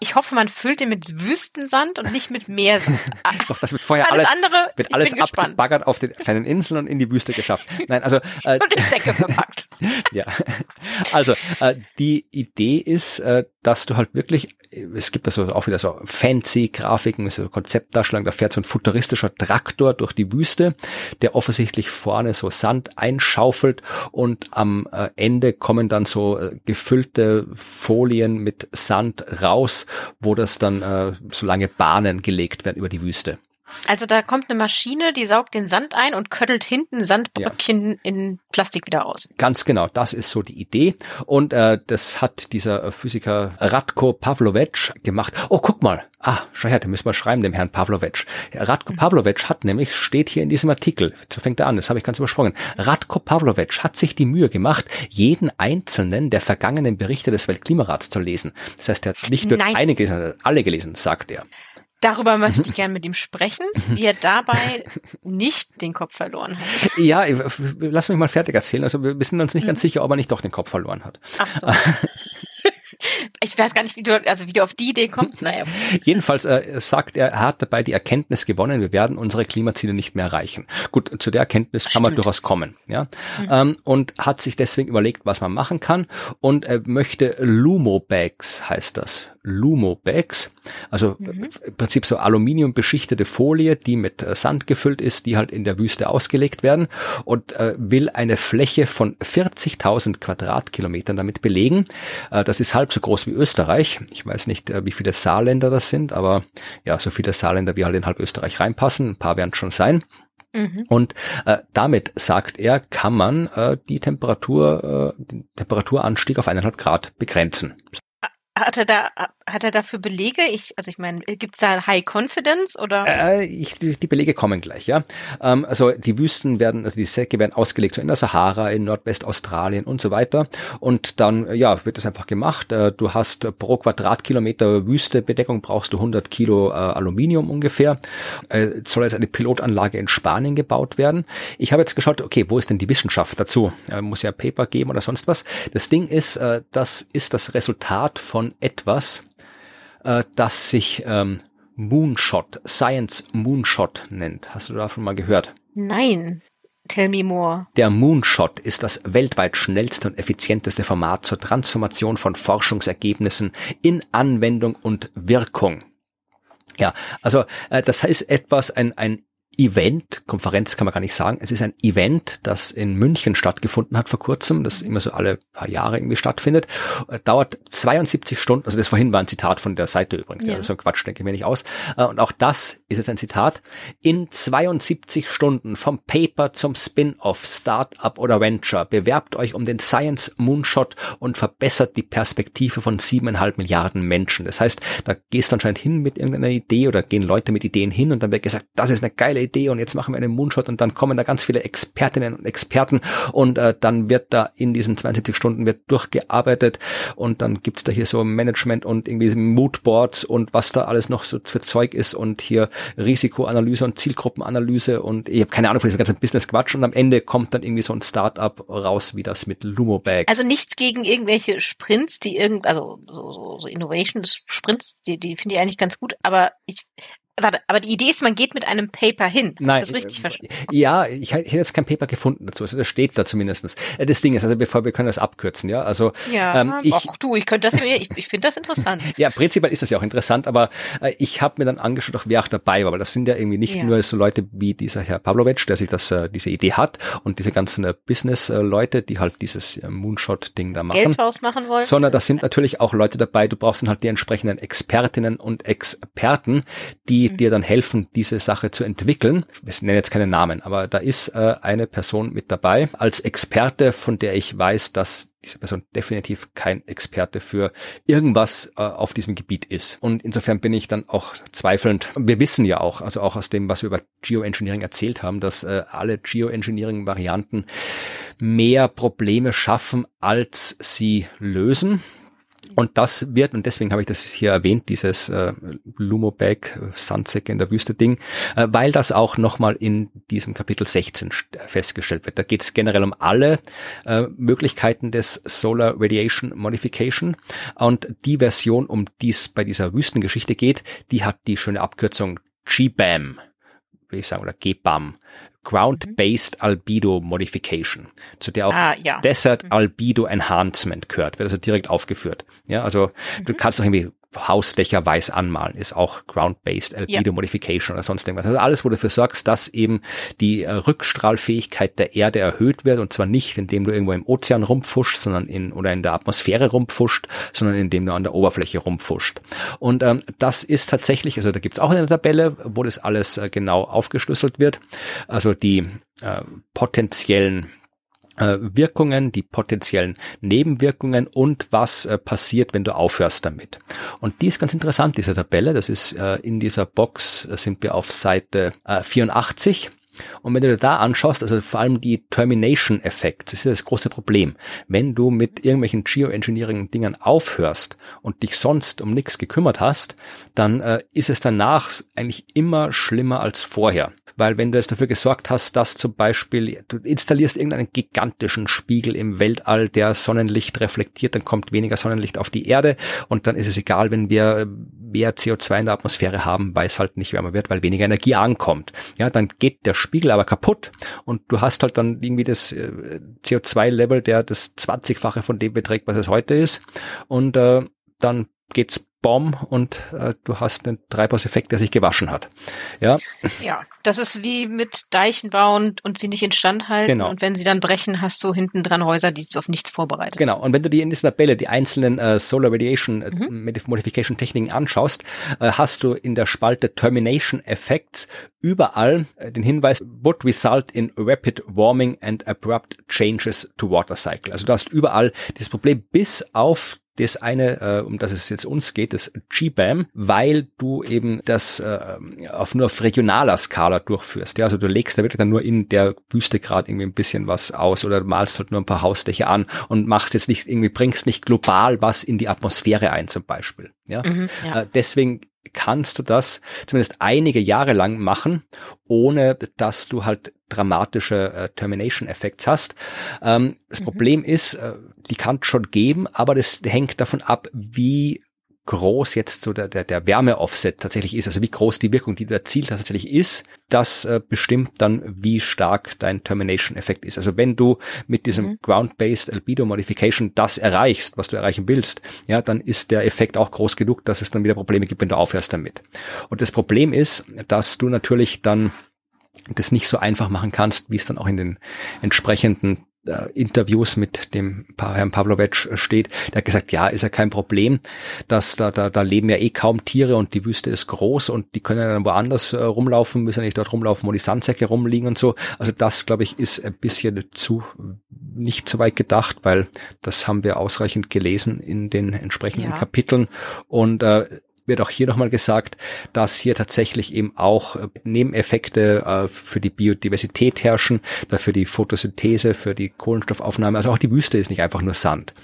Ich hoffe, man füllt den mit Wüstensand und nicht mit Meersand. Doch, das wird vorher alles, alles andere, wird alles abgebaggert auf den kleinen Inseln und in die Wüste geschafft. Nein, also äh, und in Säcke verpackt. ja, also äh, die Idee ist, äh, dass du halt wirklich, es gibt also auch wieder so fancy Grafiken, so Konzeptdarstellung, da fährt so ein futuristischer Traktor durch die Wüste, der offensichtlich vorne so Sand einschaufelt und am äh, Ende kommen dann so äh, gefüllte Folien mit Sand raus, wo das dann äh, so lange Bahnen gelegt werden über die Wüste. Also da kommt eine Maschine, die saugt den Sand ein und köttelt hinten Sandbröckchen ja. in Plastik wieder aus. Ganz genau, das ist so die Idee. Und äh, das hat dieser Physiker Radko Pavlovic gemacht. Oh, guck mal. Ah, schau her, da müssen wir schreiben, dem Herrn Pavlovic. Radko mhm. Pavlovic hat nämlich, steht hier in diesem Artikel, so fängt er an, das habe ich ganz übersprungen. Radko Pavlovic hat sich die Mühe gemacht, jeden einzelnen der vergangenen Berichte des Weltklimarats zu lesen. Das heißt, er hat nicht nur Nein. eine gelesen, er hat alle gelesen, sagt er. Darüber möchte ich gerne mit ihm sprechen, wie er dabei nicht den Kopf verloren hat. Ja, lass mich mal fertig erzählen. Also wir sind uns nicht mhm. ganz sicher, ob er nicht doch den Kopf verloren hat. Ach so. Ich weiß gar nicht, wie du, also wie du auf die Idee kommst. Naja. Jedenfalls äh, sagt er, er hat dabei die Erkenntnis gewonnen, wir werden unsere Klimaziele nicht mehr erreichen. Gut, zu der Erkenntnis kann Stimmt. man durchaus kommen, ja. Mhm. Ähm, und hat sich deswegen überlegt, was man machen kann und er möchte Lumo-Bags, heißt das. Lumo-Bags, also mhm. im Prinzip so Aluminium beschichtete Folie, die mit äh, Sand gefüllt ist, die halt in der Wüste ausgelegt werden und äh, will eine Fläche von 40.000 Quadratkilometern damit belegen. Äh, das ist halb so groß wie Österreich. Ich weiß nicht, äh, wie viele Saarländer das sind, aber ja, so viele Saarländer wie halt in halb Österreich reinpassen. Ein paar werden schon sein. Mhm. Und äh, damit, sagt er, kann man äh, die Temperatur, äh, den Temperaturanstieg auf eineinhalb Grad begrenzen. Hat er da hat er dafür Belege? Ich, also ich meine, gibt's da High Confidence oder? Äh, ich, die, Belege kommen gleich, ja. Ähm, also die Wüsten werden, also die Säcke werden ausgelegt, so in der Sahara, in Nordwestaustralien und so weiter. Und dann, ja, wird das einfach gemacht. Äh, du hast pro Quadratkilometer Wüstebedeckung brauchst du 100 Kilo äh, Aluminium ungefähr. Äh, soll jetzt eine Pilotanlage in Spanien gebaut werden. Ich habe jetzt geschaut, okay, wo ist denn die Wissenschaft dazu? Äh, muss ja Paper geben oder sonst was. Das Ding ist, äh, das ist das Resultat von etwas, äh, das sich ähm, Moonshot, Science Moonshot nennt. Hast du davon mal gehört? Nein. Tell me more. Der Moonshot ist das weltweit schnellste und effizienteste Format zur Transformation von Forschungsergebnissen in Anwendung und Wirkung. Ja, also äh, das heißt etwas, ein, ein Event, Konferenz kann man gar nicht sagen, es ist ein Event, das in München stattgefunden hat vor kurzem, das immer so alle paar Jahre irgendwie stattfindet, äh, dauert 72 Stunden, also das vorhin war ein Zitat von der Seite übrigens, ja. so ein Quatsch denke ich mir nicht aus, äh, und auch das ist jetzt ein Zitat, in 72 Stunden vom Paper zum Spin-off, Startup oder Venture, bewerbt euch um den Science Moonshot und verbessert die Perspektive von siebeneinhalb Milliarden Menschen. Das heißt, da gehst du anscheinend hin mit irgendeiner Idee oder gehen Leute mit Ideen hin und dann wird gesagt, das ist eine geile Idee und jetzt machen wir einen Moonshot und dann kommen da ganz viele Expertinnen und Experten und äh, dann wird da in diesen 72 Stunden wird durchgearbeitet und dann gibt's da hier so Management und irgendwie Moodboards und was da alles noch so für Zeug ist und hier Risikoanalyse und Zielgruppenanalyse und ich habe keine Ahnung von diesem ganzen Business-Quatsch und am Ende kommt dann irgendwie so ein Startup raus wie das mit Lumobags. Also nichts gegen irgendwelche Sprints, die irgend, also so, so, so Innovation-Sprints, die, die finde ich eigentlich ganz gut, aber ich Warte, aber die Idee ist, man geht mit einem Paper hin. Nein. Das richtig verstanden. Ja, ich, hätte jetzt kein Paper gefunden dazu. Also das steht da zumindestens. Äh, das Ding ist, also bevor wir können das abkürzen, ja. Also ja, ähm, ich, ach du, ich könnte das, ich, ich finde das interessant. ja, prinzipiell ist das ja auch interessant, aber äh, ich habe mir dann angeschaut, auch wer auch dabei war, weil das sind ja irgendwie nicht ja. nur so Leute wie dieser Herr Pavlovic, der sich das, äh, diese Idee hat und diese ganzen äh, Business-Leute, die halt dieses äh, Moonshot-Ding da machen. Geld rausmachen wollen. Sondern da sind natürlich auch Leute dabei, du brauchst dann halt die entsprechenden Expertinnen und Experten, die dir dann helfen, diese Sache zu entwickeln. Ich nenne jetzt keine Namen, aber da ist äh, eine Person mit dabei als Experte, von der ich weiß, dass diese Person definitiv kein Experte für irgendwas äh, auf diesem Gebiet ist. Und insofern bin ich dann auch zweifelnd. Wir wissen ja auch, also auch aus dem, was wir über Geoengineering erzählt haben, dass äh, alle Geoengineering-Varianten mehr Probleme schaffen, als sie lösen. Und das wird, und deswegen habe ich das hier erwähnt, dieses äh, Lumobag Sandsäcke in der Wüste Ding, äh, weil das auch nochmal in diesem Kapitel 16 festgestellt wird. Da geht es generell um alle äh, Möglichkeiten des Solar Radiation Modification. Und die Version, um die es bei dieser Wüstengeschichte geht, die hat die schöne Abkürzung GBAM, will ich sagen, oder GBAM. Ground-Based Albedo Modification, zu der auch ah, ja. Desert mhm. Albedo Enhancement gehört, wird also direkt aufgeführt. Ja, also mhm. du kannst doch irgendwie Hausdächer weiß anmalen, ist auch Ground-Based Albedo ja. Modification oder sonst irgendwas. Also alles, wo du dafür sorgst, dass eben die äh, Rückstrahlfähigkeit der Erde erhöht wird und zwar nicht, indem du irgendwo im Ozean rumpfuscht, sondern in oder in der Atmosphäre rumpfuscht, sondern indem du an der Oberfläche rumpfuscht. Und ähm, das ist tatsächlich, also da gibt's auch eine Tabelle, wo das alles äh, genau aufgeschlüsselt wird. Also die äh, potenziellen Wirkungen, die potenziellen Nebenwirkungen und was äh, passiert, wenn du aufhörst damit. Und die ist ganz interessant, diese Tabelle. Das ist äh, in dieser Box, äh, sind wir auf Seite 84. Äh, und wenn du dir da anschaust, also vor allem die Termination Effekt, das ist das große Problem. Wenn du mit irgendwelchen Geoengineering-Dingern aufhörst und dich sonst um nichts gekümmert hast, dann äh, ist es danach eigentlich immer schlimmer als vorher. Weil wenn du jetzt dafür gesorgt hast, dass zum Beispiel du installierst irgendeinen gigantischen Spiegel im Weltall, der Sonnenlicht reflektiert, dann kommt weniger Sonnenlicht auf die Erde und dann ist es egal, wenn wir mehr CO2 in der Atmosphäre haben, weil es halt nicht wärmer wird, weil weniger Energie ankommt. Ja, dann geht der Spiegel aber kaputt und du hast halt dann irgendwie das äh, CO2-Level, der das 20-fache von dem beträgt, was es heute ist und äh, dann geht's Bomb und äh, du hast einen Treibhauseffekt, der sich gewaschen hat. Ja. Ja, das ist wie mit Deichen bauen und sie nicht instand halten. Genau. Und wenn sie dann brechen, hast du hinten dran Häuser, die auf nichts vorbereitet Genau. Und wenn du dir in dieser Tabelle die einzelnen äh, Solar Radiation äh, mhm. Modification Techniken anschaust, äh, hast du in der Spalte Termination Effects überall äh, den Hinweis would result in rapid warming and abrupt changes to water cycle. Also du hast überall dieses Problem bis auf das eine, äh, um das es jetzt uns geht, das GBAM, weil du eben das äh, auf nur auf regionaler Skala durchführst. Ja? Also du legst da wirklich dann nur in der Wüste gerade irgendwie ein bisschen was aus oder malst halt nur ein paar Hausdächer an und machst jetzt nicht irgendwie, bringst nicht global was in die Atmosphäre ein zum Beispiel. Ja? Mhm, ja. Äh, deswegen kannst du das zumindest einige Jahre lang machen, ohne dass du halt dramatische äh, Termination Effects hast. Ähm, das mhm. Problem ist, äh, die kann es schon geben, aber das hängt davon ab, wie groß jetzt so der, der, der Wärme-Offset tatsächlich ist, also wie groß die Wirkung, die du erzielt hast, tatsächlich ist, das äh, bestimmt dann, wie stark dein Termination-Effekt ist. Also wenn du mit diesem mhm. Ground-Based Albedo Modification das erreichst, was du erreichen willst, ja, dann ist der Effekt auch groß genug, dass es dann wieder Probleme gibt, wenn du aufhörst damit. Und das Problem ist, dass du natürlich dann das nicht so einfach machen kannst, wie es dann auch in den entsprechenden äh, Interviews mit dem Herrn Pavlovic steht, der hat gesagt, ja, ist ja kein Problem, dass da, da, da leben ja eh kaum Tiere und die Wüste ist groß und die können dann woanders äh, rumlaufen, müssen ja nicht dort rumlaufen, wo die Sandsäcke rumliegen und so. Also das, glaube ich, ist ein bisschen zu nicht so weit gedacht, weil das haben wir ausreichend gelesen in den entsprechenden ja. Kapiteln und äh, wird auch hier nochmal gesagt, dass hier tatsächlich eben auch äh, Nebeneffekte äh, für die Biodiversität herrschen, für die Photosynthese, für die Kohlenstoffaufnahme. Also auch die Wüste ist nicht einfach nur Sand.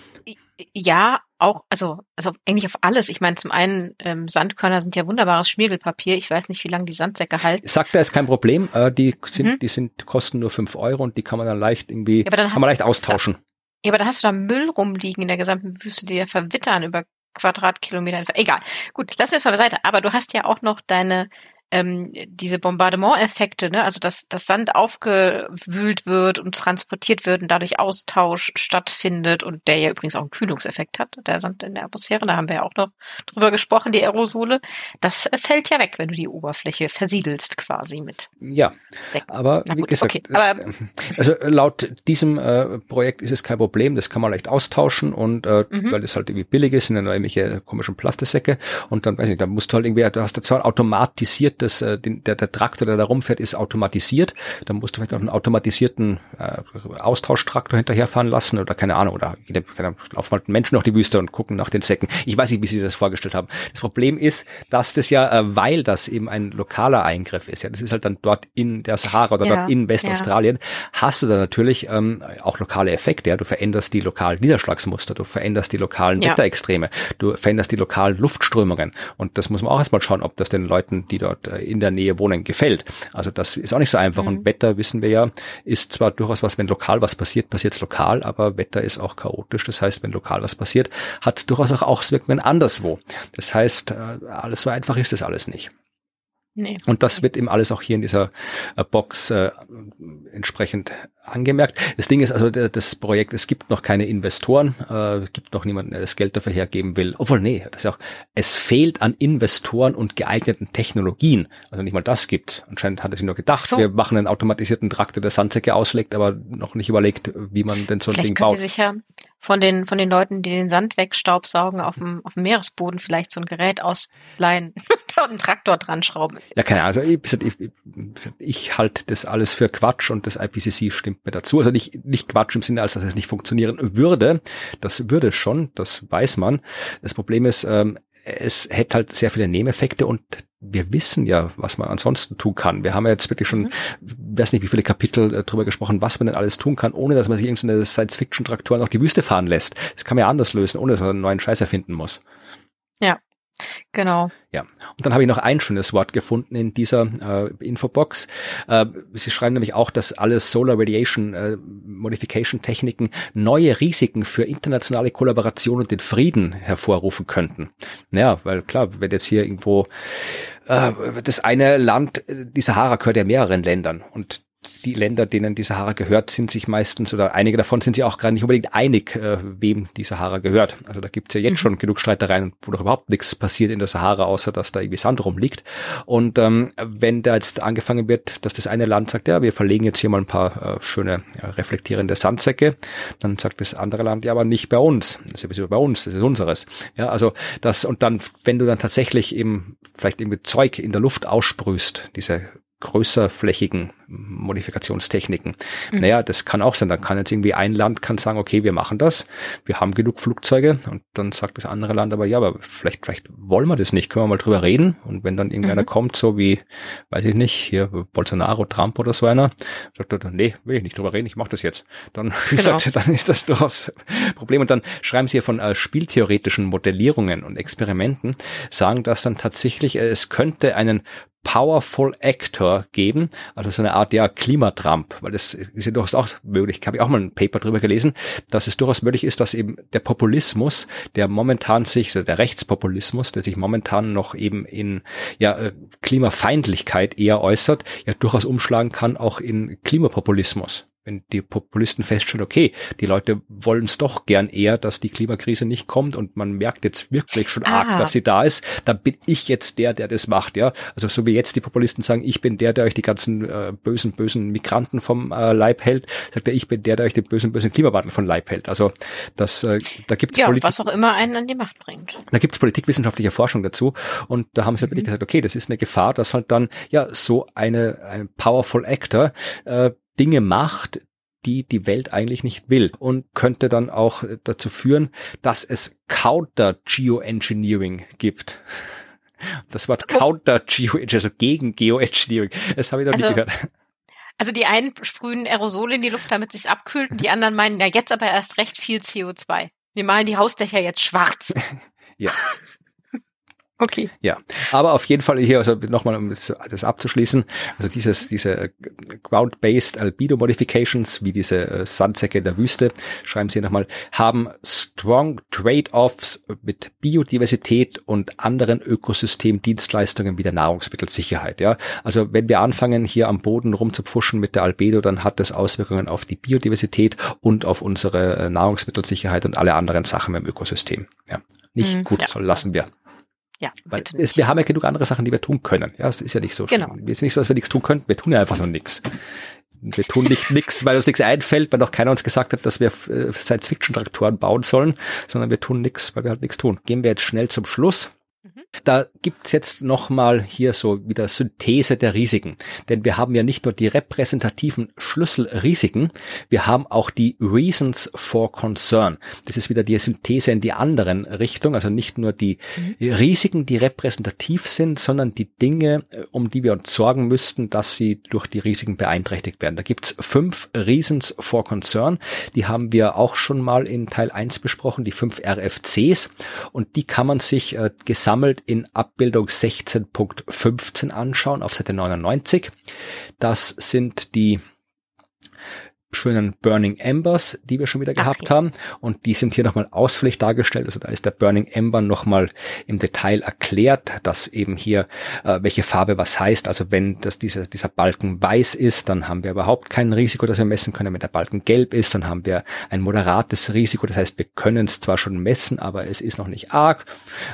Ja, auch, also, also eigentlich auf alles. Ich meine, zum einen, ähm, Sandkörner sind ja wunderbares Schmiergelpapier. Ich weiß nicht, wie lange die Sandsäcke halten. Sagt er, ist kein Problem. Äh, die sind, mhm. die sind, kosten nur fünf Euro und die kann man dann leicht irgendwie, ja, kann man leicht austauschen. Da, ja, aber da hast du da Müll rumliegen in der gesamten Wüste, die ja verwittern über Quadratkilometer. Egal. Gut, lass uns mal beiseite. Aber du hast ja auch noch deine ähm, diese Bombardement-Effekte, ne? also dass das Sand aufgewühlt wird und transportiert wird und dadurch Austausch stattfindet und der ja übrigens auch einen Kühlungseffekt hat, der Sand in der Atmosphäre, da haben wir ja auch noch drüber gesprochen, die Aerosole, das fällt ja weg, wenn du die Oberfläche versiedelst quasi mit. Ja, Säcken. aber wie gesagt, okay. aber, also laut diesem äh, Projekt ist es kein Problem, das kann man leicht austauschen und äh, mhm. weil das halt irgendwie billig ist, sind dann irgendwelche komischen Plastisäcke und dann weiß ich nicht, dann musst du halt irgendwie, du hast da zwar automatisiert das, äh, der, der Traktor, der da rumfährt, ist automatisiert. Dann musst du vielleicht auch einen automatisierten äh, Austauschtraktor hinterherfahren lassen oder keine Ahnung, oder jede, keine, laufen halt Menschen durch die Wüste und gucken nach den Säcken. Ich weiß nicht, wie sie das vorgestellt haben. Das Problem ist, dass das ja, äh, weil das eben ein lokaler Eingriff ist, ja, das ist halt dann dort in der Sahara oder ja, dort in Westaustralien, ja. hast du da natürlich ähm, auch lokale Effekte. Ja, du veränderst die lokalen Niederschlagsmuster, du veränderst die lokalen ja. Wetterextreme, du veränderst die lokalen Luftströmungen. Und das muss man auch erstmal schauen, ob das den Leuten, die dort in der Nähe wohnen, gefällt. Also das ist auch nicht so einfach. Mhm. Und Wetter, wissen wir ja, ist zwar durchaus was, wenn lokal was passiert, passiert es lokal, aber Wetter ist auch chaotisch. Das heißt, wenn lokal was passiert, hat es durchaus auch Auswirkungen anderswo. Das heißt, äh, alles so einfach ist das alles nicht. Nee. Und das wird eben alles auch hier in dieser äh, Box äh, entsprechend angemerkt. Das Ding ist also, das Projekt, es gibt noch keine Investoren, äh, gibt noch niemanden, der das Geld dafür hergeben will. Obwohl, nee, das ist auch, es fehlt an Investoren und geeigneten Technologien. Also nicht mal das gibt. Anscheinend hat er sich nur gedacht, so. wir machen einen automatisierten Traktor, der Sandsäcke auslegt, aber noch nicht überlegt, wie man denn so ein Vielleicht Ding baut. Sich ja von den, von den Leuten, die den Sand wegstaubsaugen, auf dem, auf dem Meeresboden vielleicht so ein Gerät ausleihen und einen Traktor dran schrauben. Ja, keine Ahnung. Also ich, ich, ich halte das alles für Quatsch und das IPCC stimmt mir dazu. Also nicht, nicht Quatsch im Sinne, als dass es nicht funktionieren würde. Das würde schon, das weiß man. Das Problem ist, ähm, es hätte halt sehr viele Nebeneffekte und wir wissen ja, was man ansonsten tun kann. Wir haben ja jetzt wirklich schon, mhm. weiß nicht, wie viele Kapitel äh, drüber gesprochen, was man denn alles tun kann, ohne dass man sich irgendeine Science-Fiction-Traktoren auf die Wüste fahren lässt. Das kann man ja anders lösen, ohne dass man einen neuen Scheiß erfinden muss. Ja, Genau. Ja. Und dann habe ich noch ein schönes Wort gefunden in dieser äh, Infobox. Äh, Sie schreiben nämlich auch, dass alle Solar Radiation äh, Modification Techniken neue Risiken für internationale Kollaboration und den Frieden hervorrufen könnten. Ja, weil klar, wenn jetzt hier irgendwo äh, das eine Land, äh, die Sahara gehört ja mehreren Ländern und die Länder, denen die Sahara gehört, sind sich meistens oder einige davon sind sich auch gerade nicht unbedingt einig, äh, wem die Sahara gehört. Also da gibt's ja jetzt mhm. schon genug Streitereien, wo doch überhaupt nichts passiert in der Sahara, außer dass da irgendwie Sand rumliegt. Und ähm, wenn da jetzt angefangen wird, dass das eine Land sagt, ja, wir verlegen jetzt hier mal ein paar äh, schöne äh, reflektierende Sandsäcke, dann sagt das andere Land, ja, aber nicht bei uns. Das ist ja bei uns, das ist unseres. Ja, also das und dann, wenn du dann tatsächlich eben vielleicht irgendwie Zeug in der Luft aussprühst, diese größerflächigen Modifikationstechniken. Mhm. Naja, das kann auch sein. Da kann jetzt irgendwie ein Land kann sagen, okay, wir machen das, wir haben genug Flugzeuge und dann sagt das andere Land aber, ja, aber vielleicht, vielleicht wollen wir das nicht, können wir mal drüber reden. Und wenn dann irgendeiner mhm. kommt, so wie, weiß ich nicht, hier Bolsonaro, Trump oder so einer, sagt er, nee, will ich nicht drüber reden, ich mache das jetzt. Dann, wie genau. gesagt, dann ist das durchaus Problem. Und dann schreiben sie hier von äh, spieltheoretischen Modellierungen und Experimenten, sagen das dann tatsächlich, äh, es könnte einen Powerful Actor geben, also so eine Art ja Klimatrump, weil das ist ja durchaus auch möglich. Ich habe auch mal ein Paper drüber gelesen, dass es durchaus möglich ist, dass eben der Populismus, der momentan sich, also der Rechtspopulismus, der sich momentan noch eben in ja äh, Klimafeindlichkeit eher äußert, ja durchaus umschlagen kann auch in Klimapopulismus wenn die Populisten feststellen, okay, die Leute wollen es doch gern eher, dass die Klimakrise nicht kommt und man merkt jetzt wirklich schon arg, ah. dass sie da ist, dann bin ich jetzt der, der das macht, ja. Also so wie jetzt die Populisten sagen, ich bin der, der euch die ganzen äh, bösen, bösen Migranten vom äh, Leib hält, sagt er, ich bin der, der euch den bösen, bösen Klimawandel von Leib hält. Also das, äh, da gibt's ja, Politik was auch immer einen an die Macht bringt. Da gibt's politikwissenschaftliche Forschung dazu und da haben sie mhm. wirklich gesagt, okay, das ist eine Gefahr, dass halt dann ja so eine ein powerful actor äh, Dinge macht, die die Welt eigentlich nicht will und könnte dann auch dazu führen, dass es Counter-Geoengineering gibt. Das Wort oh. Counter-Geoengineering, also gegen Geoengineering, das habe ich noch also, nie gehört. Also die einen sprühen Aerosole in die Luft, damit es sich abkühlt und die anderen meinen ja jetzt aber erst recht viel CO2. Wir malen die Hausdächer jetzt schwarz. ja. Okay. Ja, aber auf jeden Fall hier, also nochmal, um das, das abzuschließen, also dieses, diese Ground-Based Albedo Modifications, wie diese äh, Sandsäcke in der Wüste, schreiben Sie nochmal, haben strong Trade-offs mit Biodiversität und anderen Ökosystemdienstleistungen wie der Nahrungsmittelsicherheit. Ja, also wenn wir anfangen, hier am Boden rumzupfuschen mit der Albedo, dann hat das Auswirkungen auf die Biodiversität und auf unsere äh, Nahrungsmittelsicherheit und alle anderen Sachen im Ökosystem. Ja, nicht mhm, gut, ja. lassen wir. Ja, Weil es, wir haben ja genug andere Sachen, die wir tun können. Ja, es ist ja nicht so. Genau. Es ist nicht so, dass wir nichts tun könnten. Wir tun ja einfach nur nichts. Wir tun nicht nichts, weil uns nichts einfällt, weil noch keiner uns gesagt hat, dass wir äh, Science-Fiction-Traktoren bauen sollen, sondern wir tun nichts, weil wir halt nichts tun. Gehen wir jetzt schnell zum Schluss. Da gibt's jetzt nochmal hier so wieder Synthese der Risiken. Denn wir haben ja nicht nur die repräsentativen Schlüsselrisiken, wir haben auch die Reasons for Concern. Das ist wieder die Synthese in die anderen Richtung, also nicht nur die mhm. Risiken, die repräsentativ sind, sondern die Dinge, äh, um die wir uns sorgen müssten, dass sie durch die Risiken beeinträchtigt werden. Da gibt's fünf Reasons for Concern. Die haben wir auch schon mal in Teil 1 besprochen, die fünf RFCs. Und die kann man sich äh, gesammelt in Abbildung 16.15 anschauen auf Seite 99. Das sind die schönen Burning Embers, die wir schon wieder gehabt ja. haben. Und die sind hier nochmal ausführlich dargestellt. Also da ist der Burning Ember nochmal im Detail erklärt, dass eben hier äh, welche Farbe was heißt. Also wenn das dieser, dieser Balken weiß ist, dann haben wir überhaupt kein Risiko, das wir messen können. Wenn der Balken gelb ist, dann haben wir ein moderates Risiko. Das heißt, wir können es zwar schon messen, aber es ist noch nicht arg.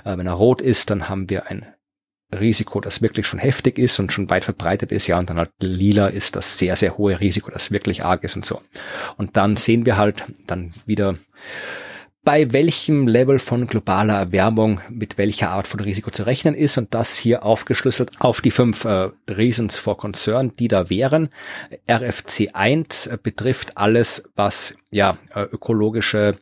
Äh, wenn er rot ist, dann haben wir ein Risiko, das wirklich schon heftig ist und schon weit verbreitet ist, ja, und dann halt lila ist das sehr, sehr hohe Risiko, das wirklich arg ist und so. Und dann sehen wir halt dann wieder bei welchem Level von globaler Erwärmung mit welcher Art von Risiko zu rechnen ist und das hier aufgeschlüsselt auf die fünf äh, Reasons for Concern, die da wären. RFC 1 äh, betrifft alles, was ja, äh, ökologische,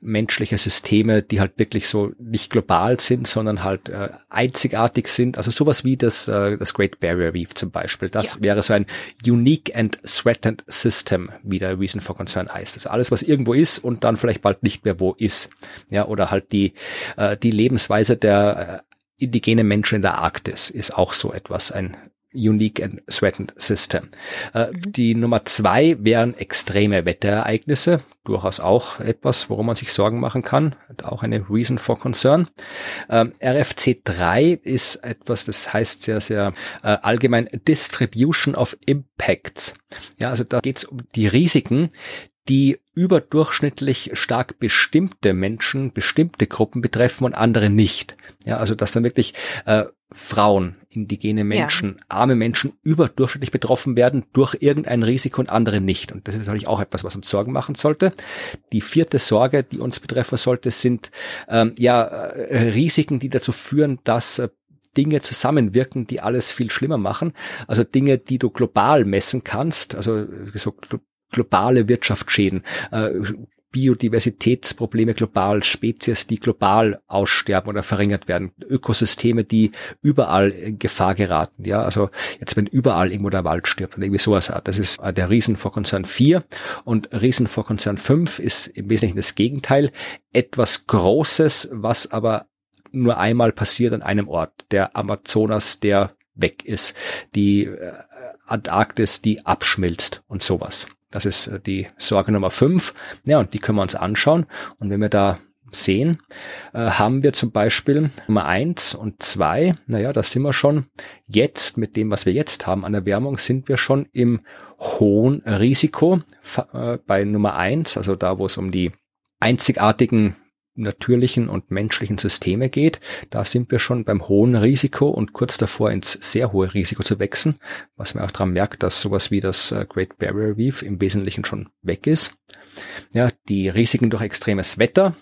menschliche Systeme, die halt wirklich so nicht global sind, sondern halt äh, einzigartig sind. Also sowas wie das, äh, das Great Barrier Reef zum Beispiel. Das ja. wäre so ein Unique and Threatened System, wie der Reason for Concern heißt. Also alles, was irgendwo ist und dann vielleicht bald nicht mehr wo ist. Ja, oder halt die, äh, die Lebensweise der äh, indigene Menschen in der Arktis ist auch so etwas, ein Unique and Threatened System. Äh, mhm. Die Nummer zwei wären extreme Wetterereignisse, durchaus auch etwas, worum man sich Sorgen machen kann, auch eine Reason for Concern. Ähm, RFC 3 ist etwas, das heißt sehr, sehr äh, allgemein Distribution of Impacts. Ja, also da geht es um die Risiken, die überdurchschnittlich stark bestimmte Menschen, bestimmte Gruppen betreffen und andere nicht. Ja, also dass dann wirklich äh, Frauen, indigene Menschen, ja. arme Menschen überdurchschnittlich betroffen werden durch irgendein Risiko und andere nicht. Und das ist natürlich auch etwas, was uns Sorgen machen sollte. Die vierte Sorge, die uns betreffen sollte, sind ähm, ja äh, Risiken, die dazu führen, dass äh, Dinge zusammenwirken, die alles viel schlimmer machen. Also Dinge, die du global messen kannst, also so globale Wirtschaftsschäden, äh, Biodiversitätsprobleme global, Spezies, die global aussterben oder verringert werden, Ökosysteme, die überall in Gefahr geraten. Ja, also jetzt wenn überall irgendwo der Wald stirbt oder irgendwie sowas hat. Das ist der Riesen vor Konzern 4 und Riesen vor Konzern 5 ist im Wesentlichen das Gegenteil. Etwas Großes, was aber nur einmal passiert an einem Ort. Der Amazonas, der weg ist. Die äh, Antarktis, die abschmilzt und sowas. Das ist äh, die Sorge Nummer fünf. Ja, und die können wir uns anschauen. Und wenn wir da sehen, äh, haben wir zum Beispiel Nummer eins und zwei. Naja, da sind wir schon jetzt mit dem, was wir jetzt haben an Erwärmung, sind wir schon im hohen Risiko äh, bei Nummer eins, also da, wo es um die einzigartigen natürlichen und menschlichen Systeme geht, da sind wir schon beim hohen Risiko und kurz davor ins sehr hohe Risiko zu wechseln, was man auch daran merkt, dass sowas wie das äh, Great Barrier Reef im Wesentlichen schon weg ist. Ja, die Risiken durch extremes Wetter,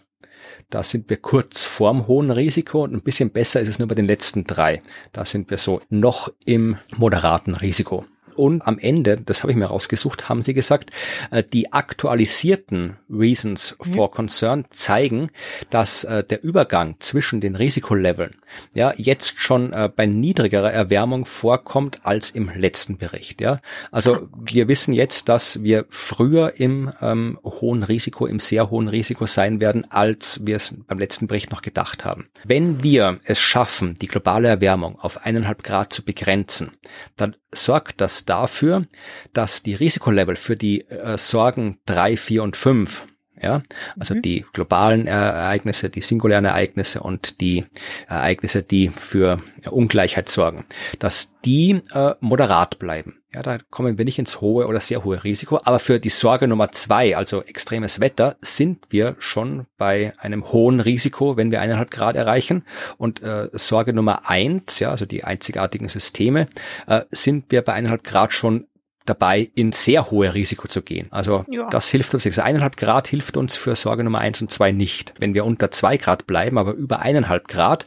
da sind wir kurz vorm hohen Risiko und ein bisschen besser ist es nur bei den letzten drei. Da sind wir so noch im moderaten Risiko. Und am Ende, das habe ich mir rausgesucht, haben sie gesagt, äh, die aktualisierten Reasons for Concern zeigen, dass äh, der Übergang zwischen den Risikoleveln ja jetzt schon äh, bei niedrigerer Erwärmung vorkommt als im letzten Bericht. Ja, also wir wissen jetzt, dass wir früher im ähm, hohen Risiko, im sehr hohen Risiko sein werden, als wir es beim letzten Bericht noch gedacht haben. Wenn wir es schaffen, die globale Erwärmung auf eineinhalb Grad zu begrenzen, dann sorgt das dafür, dass die Risikolevel für die äh, Sorgen drei, vier und fünf ja, also mhm. die globalen Ereignisse, die singulären Ereignisse und die Ereignisse, die für Ungleichheit sorgen, dass die äh, moderat bleiben. Ja, da kommen wir nicht ins hohe oder sehr hohe Risiko. Aber für die Sorge Nummer zwei, also extremes Wetter, sind wir schon bei einem hohen Risiko, wenn wir eineinhalb Grad erreichen. Und äh, Sorge Nummer eins, ja, also die einzigartigen Systeme, äh, sind wir bei eineinhalb Grad schon dabei in sehr hohe Risiko zu gehen. Also ja. das hilft uns. Also eineinhalb Grad hilft uns für Sorge Nummer eins und zwei nicht. Wenn wir unter zwei Grad bleiben, aber über eineinhalb Grad,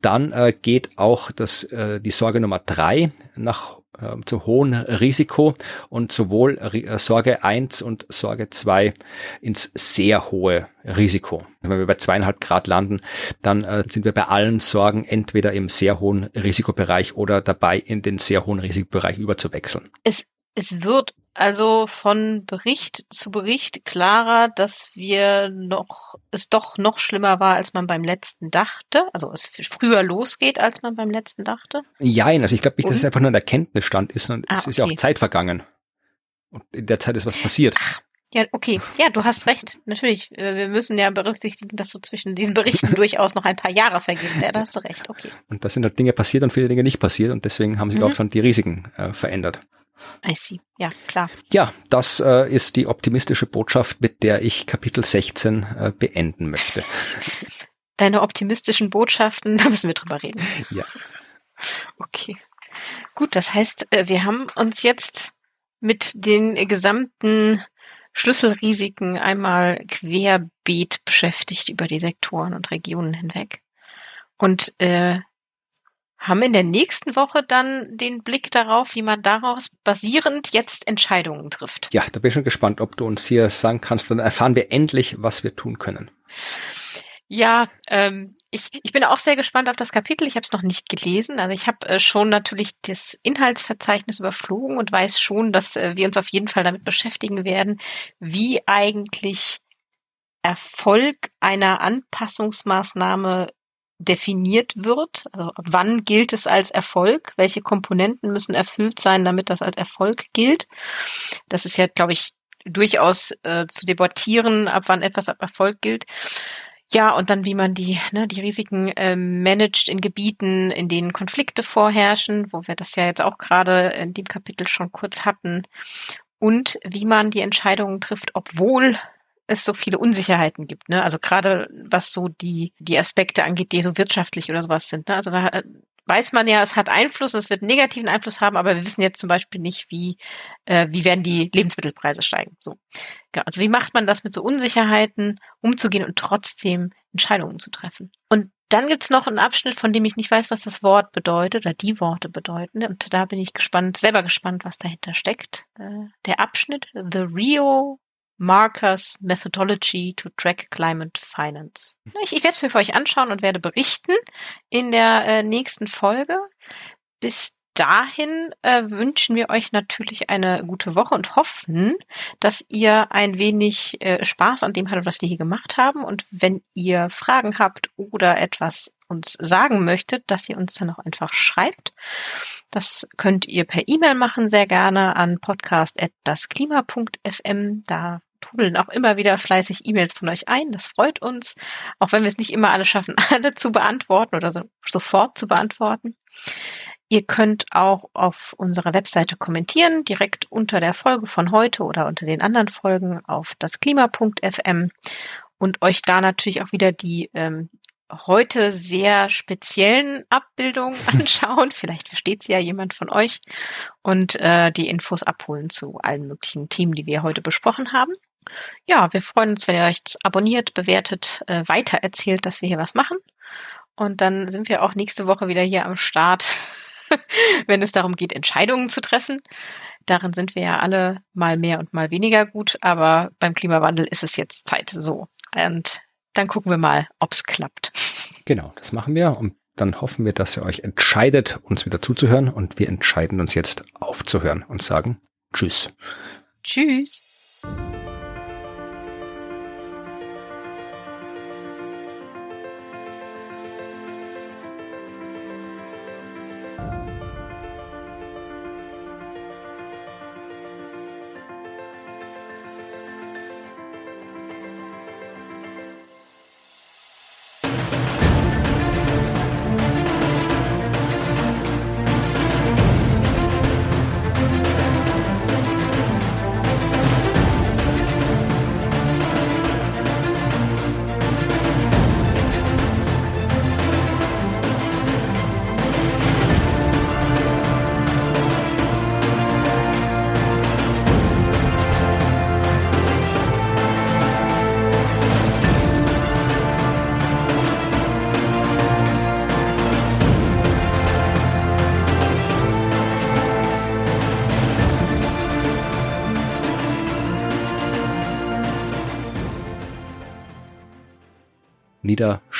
dann äh, geht auch das, äh, die Sorge Nummer drei nach äh, zu hohen Risiko und sowohl äh, Sorge 1 und Sorge 2 ins sehr hohe Risiko. Wenn wir bei zweieinhalb Grad landen, dann äh, sind wir bei allen Sorgen entweder im sehr hohen Risikobereich oder dabei in den sehr hohen Risikobereich überzuwechseln. Es, es wird also von Bericht zu Bericht klarer, dass wir noch, es doch noch schlimmer war, als man beim letzten dachte. Also es früher losgeht, als man beim letzten dachte. Jein, also ich glaube nicht, dass es einfach nur ein Erkenntnisstand ist, sondern ah, es ist ja auch Zeit vergangen. Und in der Zeit ist was passiert. Ach, ja, okay. Ja, du hast recht. Natürlich. Äh, wir müssen ja berücksichtigen, dass so zwischen diesen Berichten durchaus noch ein paar Jahre vergehen. Ja, da hast du recht. Okay. Und da sind halt Dinge passiert und viele Dinge nicht passiert und deswegen haben sich mhm. auch schon die Risiken äh, verändert. I see. Ja, klar. Ja, das äh, ist die optimistische Botschaft, mit der ich Kapitel 16 äh, beenden möchte. Deine optimistischen Botschaften, da müssen wir drüber reden. Ja. Okay. Gut, das heißt, äh, wir haben uns jetzt mit den gesamten Schlüsselrisiken einmal querbeet beschäftigt über die Sektoren und Regionen hinweg. Und äh, haben in der nächsten Woche dann den Blick darauf, wie man daraus basierend jetzt Entscheidungen trifft. Ja, da bin ich schon gespannt, ob du uns hier sagen kannst. Dann erfahren wir endlich, was wir tun können. Ja, ähm, ich, ich bin auch sehr gespannt auf das Kapitel. Ich habe es noch nicht gelesen. Also ich habe äh, schon natürlich das Inhaltsverzeichnis überflogen und weiß schon, dass äh, wir uns auf jeden Fall damit beschäftigen werden, wie eigentlich Erfolg einer Anpassungsmaßnahme definiert wird. Also wann gilt es als Erfolg? Welche Komponenten müssen erfüllt sein, damit das als Erfolg gilt? Das ist ja, glaube ich, durchaus äh, zu debattieren, ab wann etwas ab Erfolg gilt. Ja, und dann, wie man die, ne, die Risiken äh, managt in Gebieten, in denen Konflikte vorherrschen, wo wir das ja jetzt auch gerade in dem Kapitel schon kurz hatten. Und wie man die Entscheidungen trifft, obwohl es so viele Unsicherheiten gibt. Ne? Also gerade was so die, die Aspekte angeht, die so wirtschaftlich oder sowas sind. Ne? Also da äh, weiß man ja, es hat Einfluss, es wird einen negativen Einfluss haben, aber wir wissen jetzt zum Beispiel nicht, wie, äh, wie werden die Lebensmittelpreise steigen. So. Genau. Also wie macht man das mit so Unsicherheiten umzugehen und trotzdem Entscheidungen zu treffen? Und dann gibt's noch einen Abschnitt, von dem ich nicht weiß, was das Wort bedeutet oder die Worte bedeuten. Und da bin ich gespannt, selber gespannt, was dahinter steckt. Äh, der Abschnitt The Rio Markers Methodology to Track Climate Finance. Ich, ich werde es mir für euch anschauen und werde berichten in der äh, nächsten Folge. Bis dahin äh, wünschen wir euch natürlich eine gute Woche und hoffen, dass ihr ein wenig äh, Spaß an dem hattet, was wir hier gemacht haben. Und wenn ihr Fragen habt oder etwas uns sagen möchtet, dass ihr uns dann auch einfach schreibt. Das könnt ihr per E-Mail machen, sehr gerne an podcast.dasklima.fm. Da trudeln auch immer wieder fleißig E-Mails von euch ein. Das freut uns, auch wenn wir es nicht immer alle schaffen, alle zu beantworten oder so, sofort zu beantworten. Ihr könnt auch auf unserer Webseite kommentieren, direkt unter der Folge von heute oder unter den anderen Folgen auf das Klima.fm und euch da natürlich auch wieder die ähm, heute sehr speziellen Abbildungen anschauen. Vielleicht versteht sie ja jemand von euch und äh, die Infos abholen zu allen möglichen Themen, die wir heute besprochen haben. Ja, wir freuen uns, wenn ihr euch abonniert, bewertet, äh, weitererzählt, dass wir hier was machen. Und dann sind wir auch nächste Woche wieder hier am Start, wenn es darum geht, Entscheidungen zu treffen. Darin sind wir ja alle mal mehr und mal weniger gut, aber beim Klimawandel ist es jetzt Zeit so. Und dann gucken wir mal, ob's klappt. Genau, das machen wir und dann hoffen wir, dass ihr euch entscheidet, uns wieder zuzuhören und wir entscheiden uns jetzt aufzuhören und sagen Tschüss. Tschüss.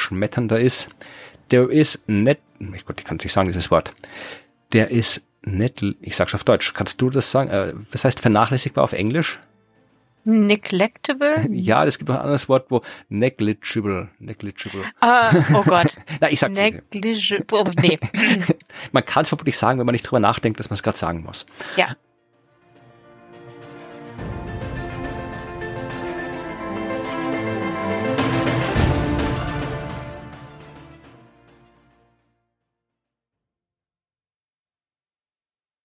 Niederschmetternder ist. Der ist nett, ich Gott, ich kann es nicht sagen, dieses Wort. Der ist nett, ich sag's auf Deutsch. Kannst du das sagen? Äh, was heißt vernachlässigbar auf Englisch? Neglectable? Ja, es gibt noch ein anderes Wort, wo negligible, negligible. Uh, oh Gott. Na, ich sag's Negligible. Nee. Man kann es vermutlich sagen, wenn man nicht drüber nachdenkt, dass man es gerade sagen muss. Ja.